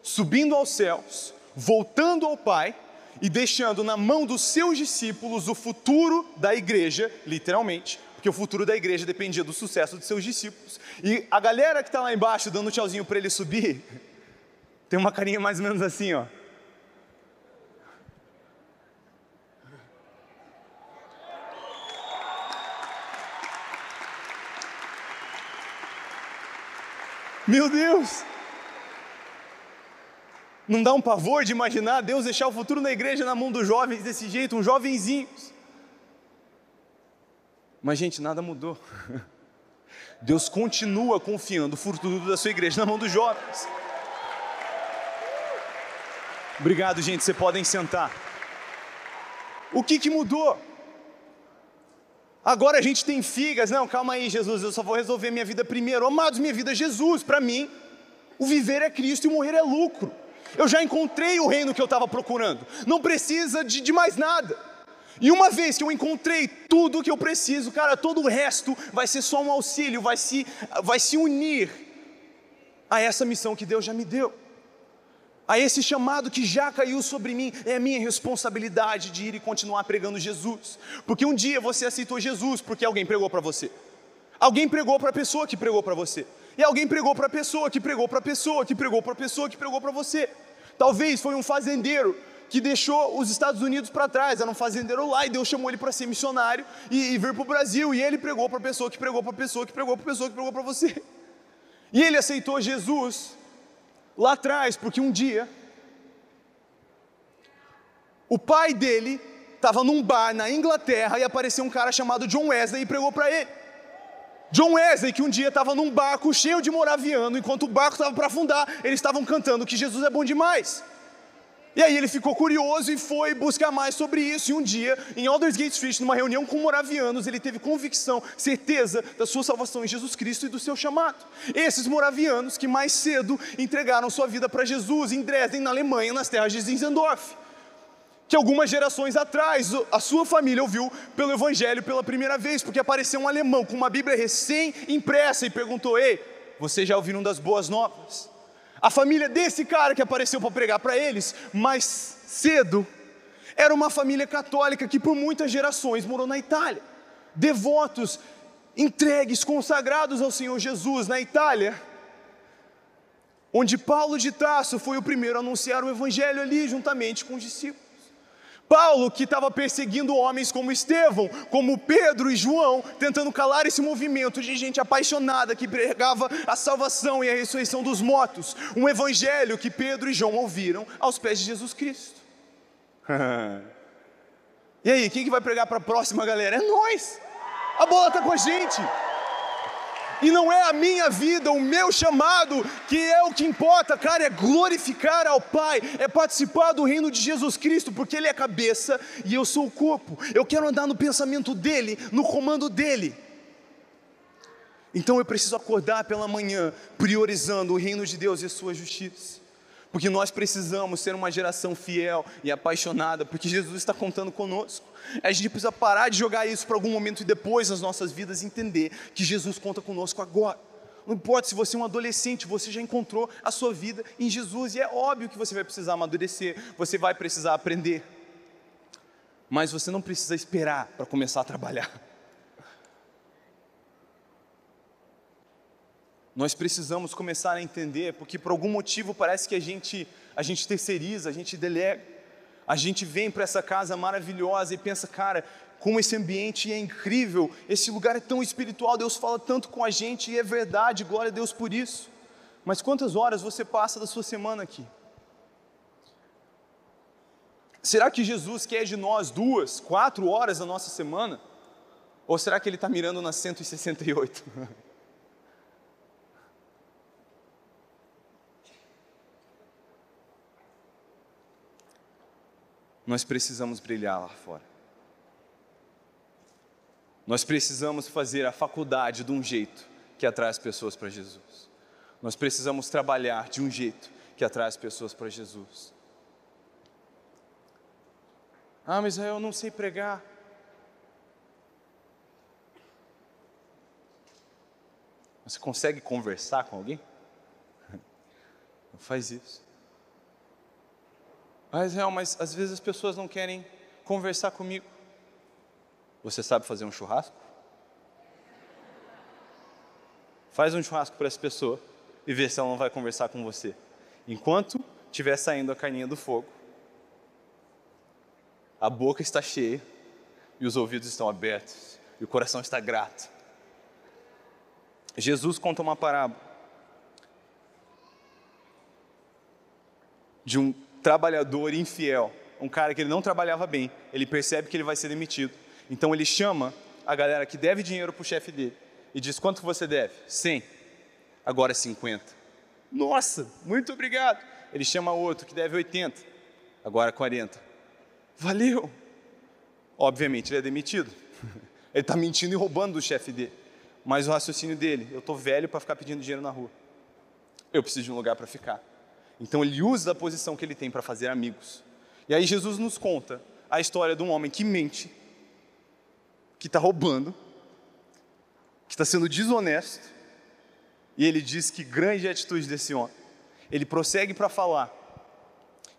subindo aos céus, voltando ao Pai e deixando na mão dos seus discípulos o futuro da igreja, literalmente, porque o futuro da igreja dependia do sucesso de seus discípulos. E a galera que está lá embaixo dando tchauzinho para ele subir, tem uma carinha mais ou menos assim, ó. Meu Deus! Não dá um pavor de imaginar Deus deixar o futuro da igreja na mão dos jovens desse jeito, uns jovenzinhos. Mas, gente, nada mudou. <laughs> Deus continua confiando o futuro da sua igreja na mão dos jovens. Obrigado, gente. Vocês podem sentar. O que, que mudou? Agora a gente tem figas. Não, calma aí, Jesus. Eu só vou resolver minha vida primeiro. Amados, minha vida é Jesus. Para mim, o viver é Cristo e o morrer é lucro. Eu já encontrei o reino que eu estava procurando. Não precisa de, de mais nada. E uma vez que eu encontrei tudo o que eu preciso, cara, todo o resto vai ser só um auxílio, vai se, vai se unir a essa missão que Deus já me deu. A esse chamado que já caiu sobre mim, é a minha responsabilidade de ir e continuar pregando Jesus. Porque um dia você aceitou Jesus porque alguém pregou para você. Alguém pregou para a pessoa que pregou para você. E alguém pregou para a pessoa que pregou para a pessoa que pregou para a pessoa que pregou para você. Talvez foi um fazendeiro que deixou os Estados Unidos para trás, era um fazendeiro lá, e Deus chamou ele para ser missionário e, e vir para o Brasil, e ele pregou para a pessoa que pregou para a pessoa que pregou para a pessoa que pregou para você. E ele aceitou Jesus lá atrás, porque um dia o pai dele estava num bar na Inglaterra e apareceu um cara chamado John Wesley e pregou para ele. John Wesley, que um dia estava num barco cheio de moraviano, enquanto o barco estava para afundar, eles estavam cantando que Jesus é bom demais. E aí ele ficou curioso e foi buscar mais sobre isso. E um dia, em Aldersgate Street, numa reunião com moravianos, ele teve convicção, certeza da sua salvação em Jesus Cristo e do seu chamado. Esses moravianos que mais cedo entregaram sua vida para Jesus em Dresden, na Alemanha, nas terras de Zinzendorf. Que algumas gerações atrás a sua família ouviu pelo Evangelho pela primeira vez, porque apareceu um alemão com uma Bíblia recém-impressa e perguntou: Ei, vocês já ouviram das boas novas? A família desse cara que apareceu para pregar para eles, mais cedo, era uma família católica que por muitas gerações morou na Itália. Devotos, entregues, consagrados ao Senhor Jesus na Itália, onde Paulo de Tarso foi o primeiro a anunciar o evangelho ali juntamente com os discípulos. Paulo, que estava perseguindo homens como Estevão, como Pedro e João, tentando calar esse movimento de gente apaixonada que pregava a salvação e a ressurreição dos mortos, um evangelho que Pedro e João ouviram aos pés de Jesus Cristo. <laughs> e aí, quem que vai pregar para a próxima galera? É nós! A bola está com a gente! E não é a minha vida, o meu chamado, que é o que importa, cara, é glorificar ao Pai, é participar do reino de Jesus Cristo, porque Ele é a cabeça e eu sou o corpo. Eu quero andar no pensamento dEle, no comando dEle. Então eu preciso acordar pela manhã, priorizando o reino de Deus e a sua justiça porque nós precisamos ser uma geração fiel e apaixonada, porque Jesus está contando conosco. A gente precisa parar de jogar isso para algum momento e depois nas nossas vidas entender que Jesus conta conosco agora. Não importa se você é um adolescente, você já encontrou a sua vida em Jesus, e é óbvio que você vai precisar amadurecer, você vai precisar aprender, mas você não precisa esperar para começar a trabalhar. Nós precisamos começar a entender, porque por algum motivo parece que a gente, a gente terceiriza, a gente delega. A gente vem para essa casa maravilhosa e pensa, cara, como esse ambiente é incrível, esse lugar é tão espiritual, Deus fala tanto com a gente e é verdade, glória a Deus por isso. Mas quantas horas você passa da sua semana aqui? Será que Jesus quer de nós duas, quatro horas da nossa semana? Ou será que Ele está mirando nas 168? <laughs> nós precisamos brilhar lá fora. Nós precisamos fazer a faculdade de um jeito que atrai as pessoas para Jesus. Nós precisamos trabalhar de um jeito que atrai as pessoas para Jesus. Ah, mas eu não sei pregar. Você consegue conversar com alguém? <laughs> Não faz isso. Ah, Israel, mas às vezes as pessoas não querem conversar comigo. Você sabe fazer um churrasco? Faz um churrasco para essa pessoa e vê se ela não vai conversar com você. Enquanto estiver saindo a carninha do fogo, a boca está cheia e os ouvidos estão abertos e o coração está grato. Jesus conta uma parábola de um trabalhador infiel, um cara que ele não trabalhava bem, ele percebe que ele vai ser demitido. Então ele chama a galera que deve dinheiro para o chefe dele e diz: Quanto você deve? 100. Agora é 50. Nossa, muito obrigado. Ele chama outro que deve 80. Agora 40. Valeu. Obviamente ele é demitido. <laughs> Ele está mentindo e roubando do chefe dele. Mas o raciocínio dele: eu estou velho para ficar pedindo dinheiro na rua. Eu preciso de um lugar para ficar. Então ele usa a posição que ele tem para fazer amigos. E aí Jesus nos conta a história de um homem que mente, que está roubando, que está sendo desonesto, e ele diz que grande é atitude desse homem. Ele prossegue para falar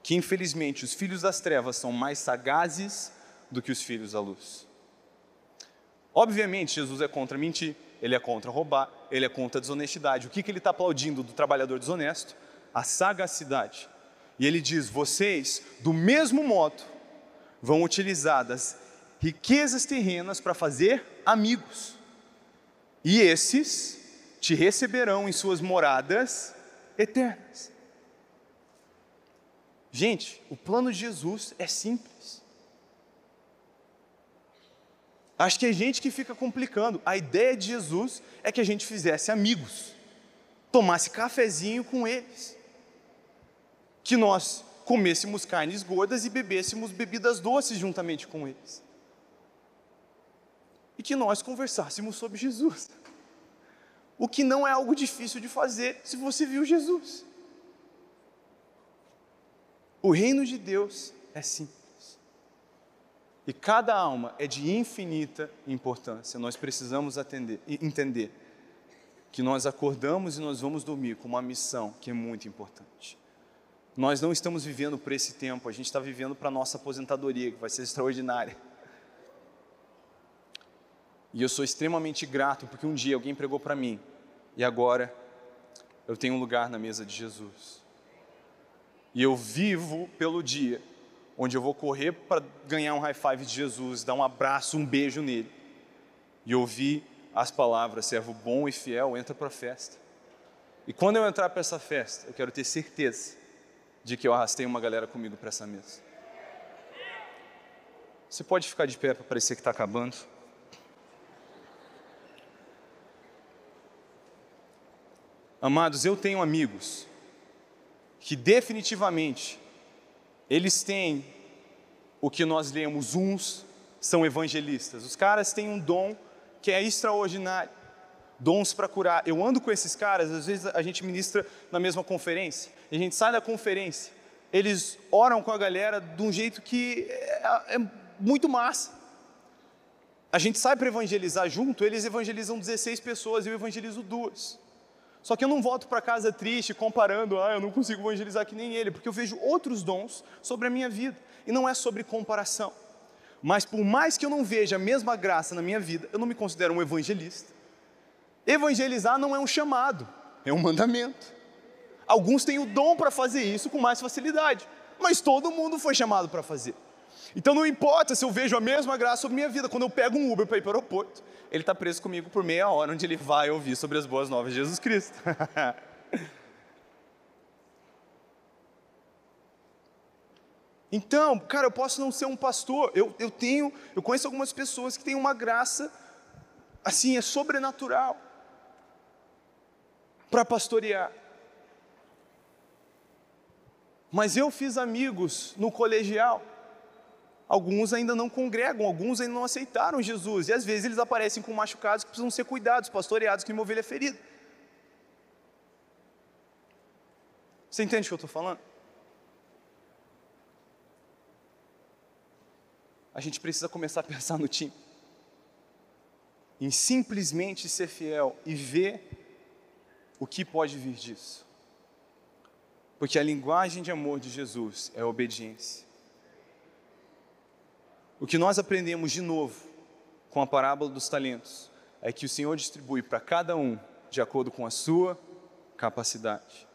que, infelizmente, os filhos das trevas são mais sagazes do que os filhos da luz. Obviamente, Jesus é contra mentir, ele é contra roubar, ele é contra desonestidade. O que, que ele está aplaudindo do trabalhador desonesto? A sagacidade. E ele diz: vocês, do mesmo modo, vão utilizar das riquezas terrenas para fazer amigos. E esses te receberão em suas moradas eternas. Gente, o plano de Jesus é simples. Acho que é gente que fica complicando. A ideia de Jesus é que a gente fizesse amigos, tomasse cafezinho com eles, que nós comêssemos carnes gordas e bebêssemos bebidas doces juntamente com eles, e que nós conversássemos sobre Jesus. O que não é algo difícil de fazer se você viu Jesus. O reino de Deus é simples. E cada alma é de infinita importância. Nós precisamos atender, entender que nós acordamos e nós vamos dormir com uma missão que é muito importante. Nós não estamos vivendo para esse tempo, a gente está vivendo para a nossa aposentadoria, que vai ser <laughs> extraordinária. E eu sou extremamente grato porque um dia alguém pregou para mim e agora eu tenho um lugar na mesa de Jesus. E eu vivo pelo dia onde eu vou correr para ganhar um high five de Jesus, dar um abraço, um beijo nele, e ouvir as palavras: servo bom e fiel, entra para a festa. E quando eu entrar para essa festa, eu quero ter certeza de que eu arrastei uma galera comigo para essa mesa. Você pode ficar de pé para parecer que está acabando? Amados, eu tenho amigos que definitivamente eles têm o que nós lemos, uns são evangelistas. Os caras têm um dom que é extraordinário, dons para curar. Eu ando com esses caras, às vezes a gente ministra na mesma conferência, a gente sai da conferência, eles oram com a galera de um jeito que é, é muito massa. A gente sai para evangelizar junto, eles evangelizam 16 pessoas, eu evangelizo duas. Só que eu não volto para casa triste comparando, ah, eu não consigo evangelizar que nem ele, porque eu vejo outros dons sobre a minha vida. E não é sobre comparação. Mas por mais que eu não veja a mesma graça na minha vida, eu não me considero um evangelista. Evangelizar não é um chamado, é um mandamento. Alguns têm o dom para fazer isso com mais facilidade, mas todo mundo foi chamado para fazer. Então não importa se eu vejo a mesma graça sobre minha vida, quando eu pego um Uber para ir para o aeroporto, ele está preso comigo por meia hora, onde ele vai ouvir sobre as boas novas de Jesus Cristo. <laughs> então, cara, eu posso não ser um pastor, eu, eu tenho, eu conheço algumas pessoas que têm uma graça, assim, é sobrenatural, para pastorear. Mas eu fiz amigos no colegial alguns ainda não congregam, alguns ainda não aceitaram Jesus, e às vezes eles aparecem com machucados que precisam ser cuidados, pastoreados, que uma ovelha ferida. Você entende o que eu estou falando? A gente precisa começar a <laughs> pensar no time, em simplesmente ser fiel e ver o que pode vir disso. Porque a linguagem de amor de Jesus é obediência. O que nós aprendemos de novo com a parábola dos talentos é que o Senhor distribui para cada um de acordo com a sua capacidade.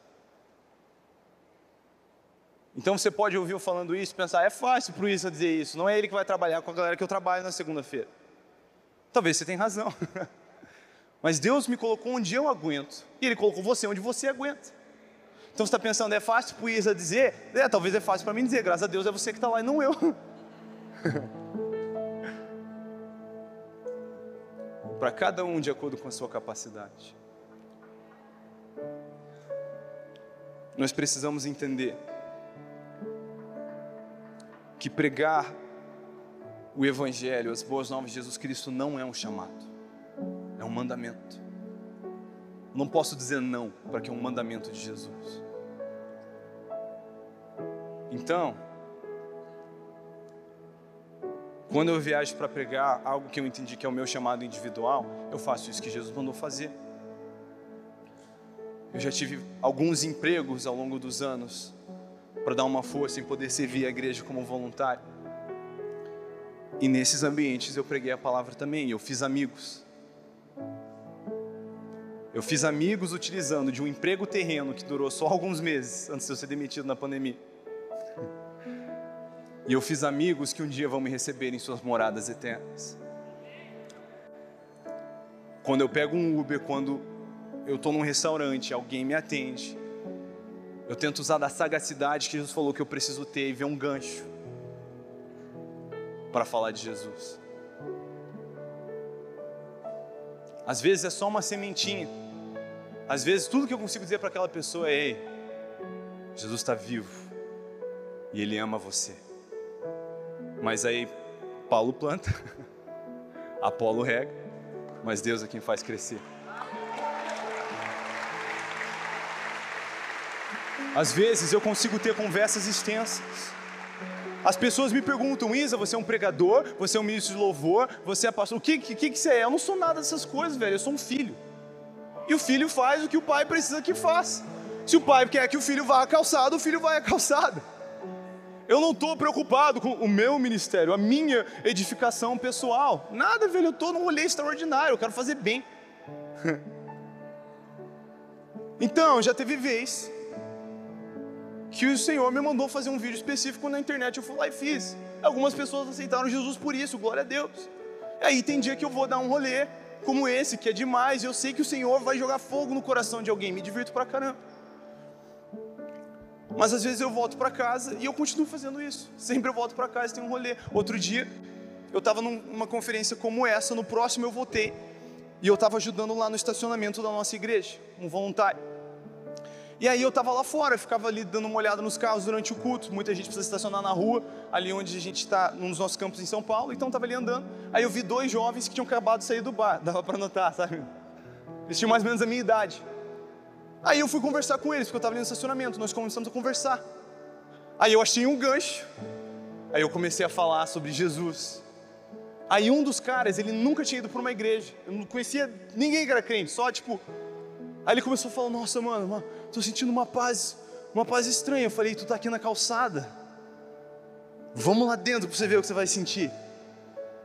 Então você pode ouvir eu falando isso e pensar, é fácil para o Isa dizer isso, não é ele que vai trabalhar com a galera que eu trabalho na segunda-feira. Talvez você tenha razão. <laughs> Mas Deus me colocou onde eu aguento. E Ele colocou você onde você aguenta. Então você está pensando, é fácil para o Isa dizer? É, talvez é fácil para mim dizer, graças a Deus é você que está lá e não eu. <laughs> Para cada um de acordo com a sua capacidade. Nós precisamos entender que pregar o Evangelho, as boas novas de Jesus Cristo, não é um chamado, um mandamento. Não posso dizer não para que é um mandamento de Jesus. Então, Quando eu viajo para pregar algo que eu entendi que é o meu chamado individual, eu faço isso que Jesus mandou fazer. Eu já tive alguns empregos ao longo dos anos para dar uma força em poder servir a igreja como voluntário. E nesses ambientes eu preguei a palavra também, eu fiz amigos. Eu fiz amigos utilizando de um emprego terreno que durou só alguns meses antes de eu ser demitido na pandemia. E eu fiz amigos que um dia vão me receber em suas moradas eternas. Quando eu pego um Uber, quando eu estou num restaurante, alguém me atende, eu tento usar da sagacidade que Jesus falou que eu preciso ter e ver um gancho para falar de Jesus. Às vezes é só uma sementinha. Às vezes tudo que eu consigo dizer para aquela pessoa é: Ei, Jesus está vivo e Ele ama você. Mas aí Paulo planta, <laughs> Apolo rega, mas Deus é quem faz crescer. Às vezes eu consigo ter conversas extensas. As pessoas me perguntam, Isa, você é um pregador? Você é um ministro de louvor? Você é pastor? O que, que, que você é? Eu não sou nada dessas coisas, velho. Eu sou um filho. E o filho faz o que o pai precisa que faça. Se o pai quer que o filho vá a calçado, o filho vai a calçado. Eu não estou preocupado com o meu ministério, a minha edificação pessoal. Nada, velho. Eu estou num rolê extraordinário. Eu quero fazer bem. <laughs> então, já teve vez que o Senhor me mandou fazer um vídeo específico na internet, eu fui lá e fiz. Algumas pessoas aceitaram Jesus por isso, glória a Deus. E aí tem dia que eu vou dar um rolê como esse, que é demais, eu sei que o Senhor vai jogar fogo no coração de alguém, me divirto pra caramba. Mas às vezes eu volto para casa e eu continuo fazendo isso. Sempre eu volto para casa e tem um rolê. Outro dia, eu estava numa conferência como essa, no próximo eu voltei, e eu estava ajudando lá no estacionamento da nossa igreja, um voluntário. E aí eu estava lá fora, eu ficava ali dando uma olhada nos carros durante o culto. Muita gente precisa estacionar na rua, ali onde a gente está, nos nossos campos em São Paulo. Então estava ali andando. Aí eu vi dois jovens que tinham acabado de sair do bar, <laughs> dava para notar, sabe? Eles tinham mais ou menos a minha idade. Aí eu fui conversar com eles, porque eu estava ali no estacionamento. Nós começamos a conversar. Aí eu achei um gancho. Aí eu comecei a falar sobre Jesus. Aí um dos caras, ele nunca tinha ido para uma igreja. Eu não conhecia ninguém que era crente, só tipo Aí ele começou a falar: Nossa, mano, estou sentindo uma paz, uma paz estranha. Eu falei: Tu está aqui na calçada. Vamos lá dentro para você ver o que você vai sentir.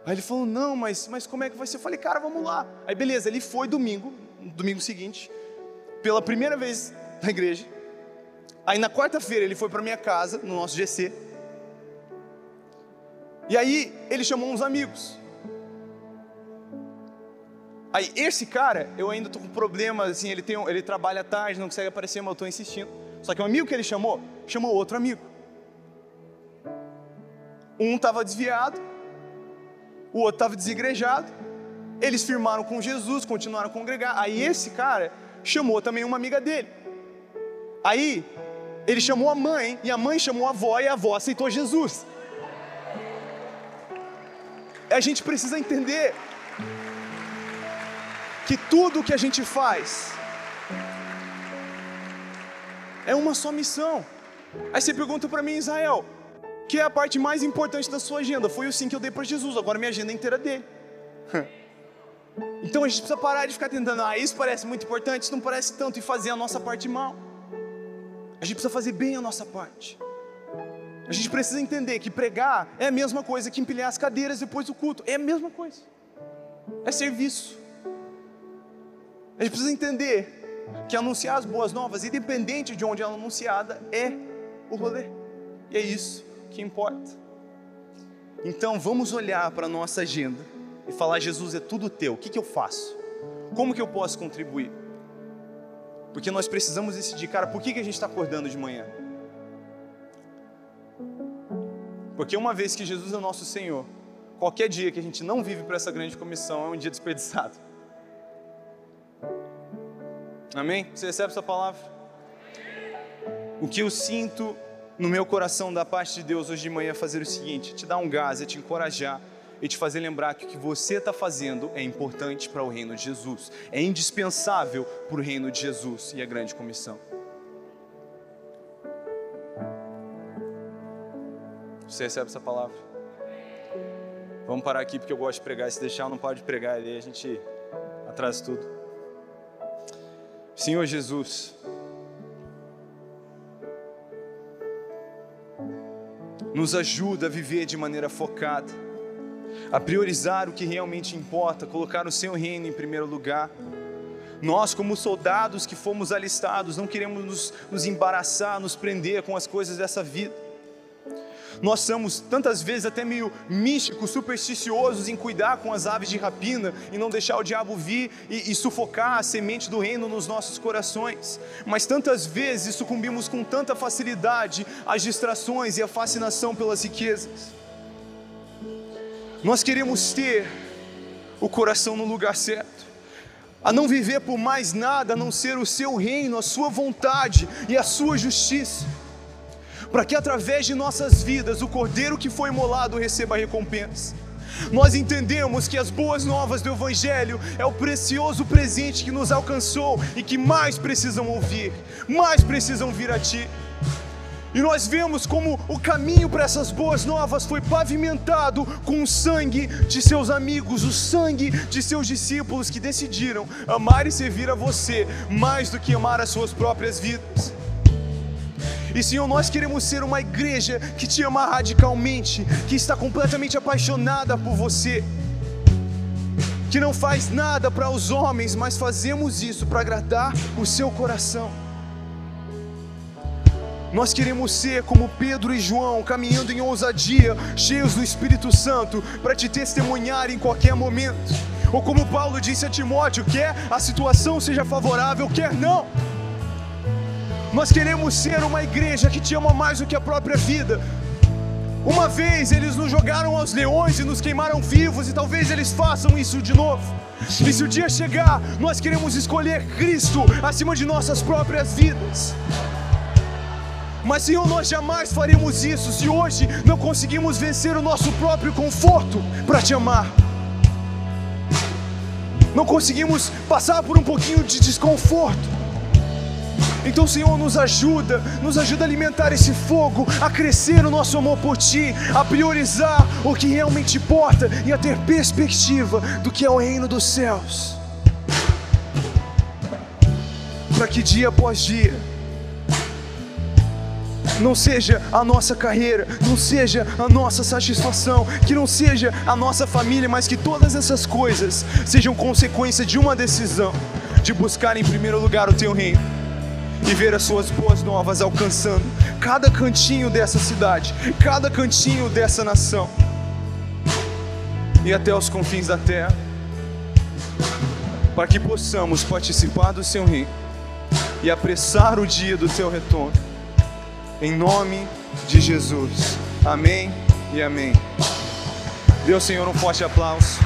Aí ele falou: Não, mas, mas como é que vai ser? Eu falei: Cara, vamos lá. Aí beleza, ele foi domingo, domingo seguinte, pela primeira vez na igreja. Aí na quarta-feira ele foi para minha casa, no nosso GC. E aí ele chamou uns amigos. Aí, esse cara, eu ainda tô com problemas, assim, ele, tem, ele trabalha tarde, não consegue aparecer, mas eu tô insistindo. Só que o amigo que ele chamou, chamou outro amigo. Um estava desviado, o outro estava desigrejado. Eles firmaram com Jesus, continuaram a congregar. Aí esse cara chamou também uma amiga dele. Aí ele chamou a mãe, e a mãe chamou a avó, e a avó aceitou Jesus. A gente precisa entender que tudo que a gente faz é uma só missão. Aí você pergunta para mim, Israel, que é a parte mais importante da sua agenda? Foi o sim que eu dei para Jesus, agora minha agenda é inteira dele. <laughs> Então a gente precisa parar de ficar tentando, ah, isso parece muito importante, isso não parece tanto, e fazer a nossa parte mal. A gente precisa fazer bem a nossa parte. A gente precisa entender que pregar é a mesma coisa que empilhar as cadeiras depois do culto, é a mesma coisa. É serviço. A gente precisa entender que anunciar as boas novas, independente de onde ela é anunciada, é o rolê. E é isso que importa. Então vamos olhar para a nossa agenda e falar: Jesus, é tudo teu, o que, que eu faço? Como que eu posso contribuir? Porque nós precisamos decidir, cara, por que, que a gente está acordando de manhã? Porque uma vez que Jesus é nosso Senhor, qualquer dia que a gente não vive para essa grande comissão é um dia desperdiçado. Amém? Você recebe essa palavra? O que eu sinto no meu coração da parte de Deus hoje de manhã é fazer o seguinte: te dar um gás, é te encorajar e te fazer lembrar que o que você está fazendo é importante para o reino de Jesus, é indispensável para o reino de Jesus e a grande comissão. Você recebe essa palavra? Vamos parar aqui porque eu gosto de pregar. Se deixar, não pode pregar ali, a gente atrasa tudo. Senhor Jesus, nos ajuda a viver de maneira focada, a priorizar o que realmente importa, colocar o Seu reino em primeiro lugar. Nós, como soldados que fomos alistados, não queremos nos, nos embaraçar, nos prender com as coisas dessa vida. Nós somos tantas vezes até meio místicos, supersticiosos em cuidar com as aves de rapina e não deixar o diabo vir e, e, sufocar a semente do reino nos nossos corações. Mas tantas vezes sucumbimos com tanta facilidade às distrações e à fascinação pelas riquezas. Nós queremos ter o coração no lugar certo a não viver por mais nada a não ser o seu reino, a sua vontade e a sua justiça, para que através de nossas vidas o cordeiro que foi imolado receba a recompensa. Nós entendemos que as boas novas do Evangelho é o precioso presente que nos alcançou e que mais precisam ouvir, mais precisam vir a Ti. E nós vemos como o caminho para essas boas novas foi pavimentado com o sangue de seus amigos, o sangue de seus discípulos que decidiram amar e servir a você mais do que amar as suas próprias vidas. E Senhor, nós queremos ser uma igreja que te ama radicalmente, que está completamente apaixonada por você, que não faz nada para os homens, mas fazemos isso para agradar o seu coração. Nós queremos ser como Pedro e João, caminhando em ousadia, cheios do Espírito Santo, para te testemunhar em qualquer momento. Ou como Paulo disse a Timóteo, quer a situação seja favorável, quer não. Nós queremos ser uma igreja que te ama mais do que a própria vida. Uma vez eles nos jogaram aos leões e nos queimaram vivos, e talvez eles façam isso de novo. E se o dia chegar, nós queremos escolher Cristo acima de nossas próprias vidas. Mas, Senhor, nós jamais faremos isso se hoje não conseguimos vencer o nosso próprio conforto para te amar. Não conseguimos passar por um pouquinho de desconforto. Então, Senhor, nos ajuda, nos ajuda a alimentar esse fogo, a crescer o nosso amor por Ti, a priorizar o que realmente importa e a ter perspectiva do que é o reino dos céus. Para que dia após dia, não seja a nossa carreira, não seja a nossa satisfação, que não seja a nossa família, mas que todas essas coisas sejam consequência de uma decisão de buscar em primeiro lugar o teu reino e ver as suas boas novas alcançando cada cantinho dessa cidade, cada cantinho dessa nação e até os confins da terra, para que possamos participar do seu reino e apressar o dia do teu retorno em nome de Jesus. Amém e amém. Deus, Senhor, um forte aplauso.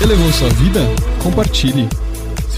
Elevou sua vida? Compartilhe.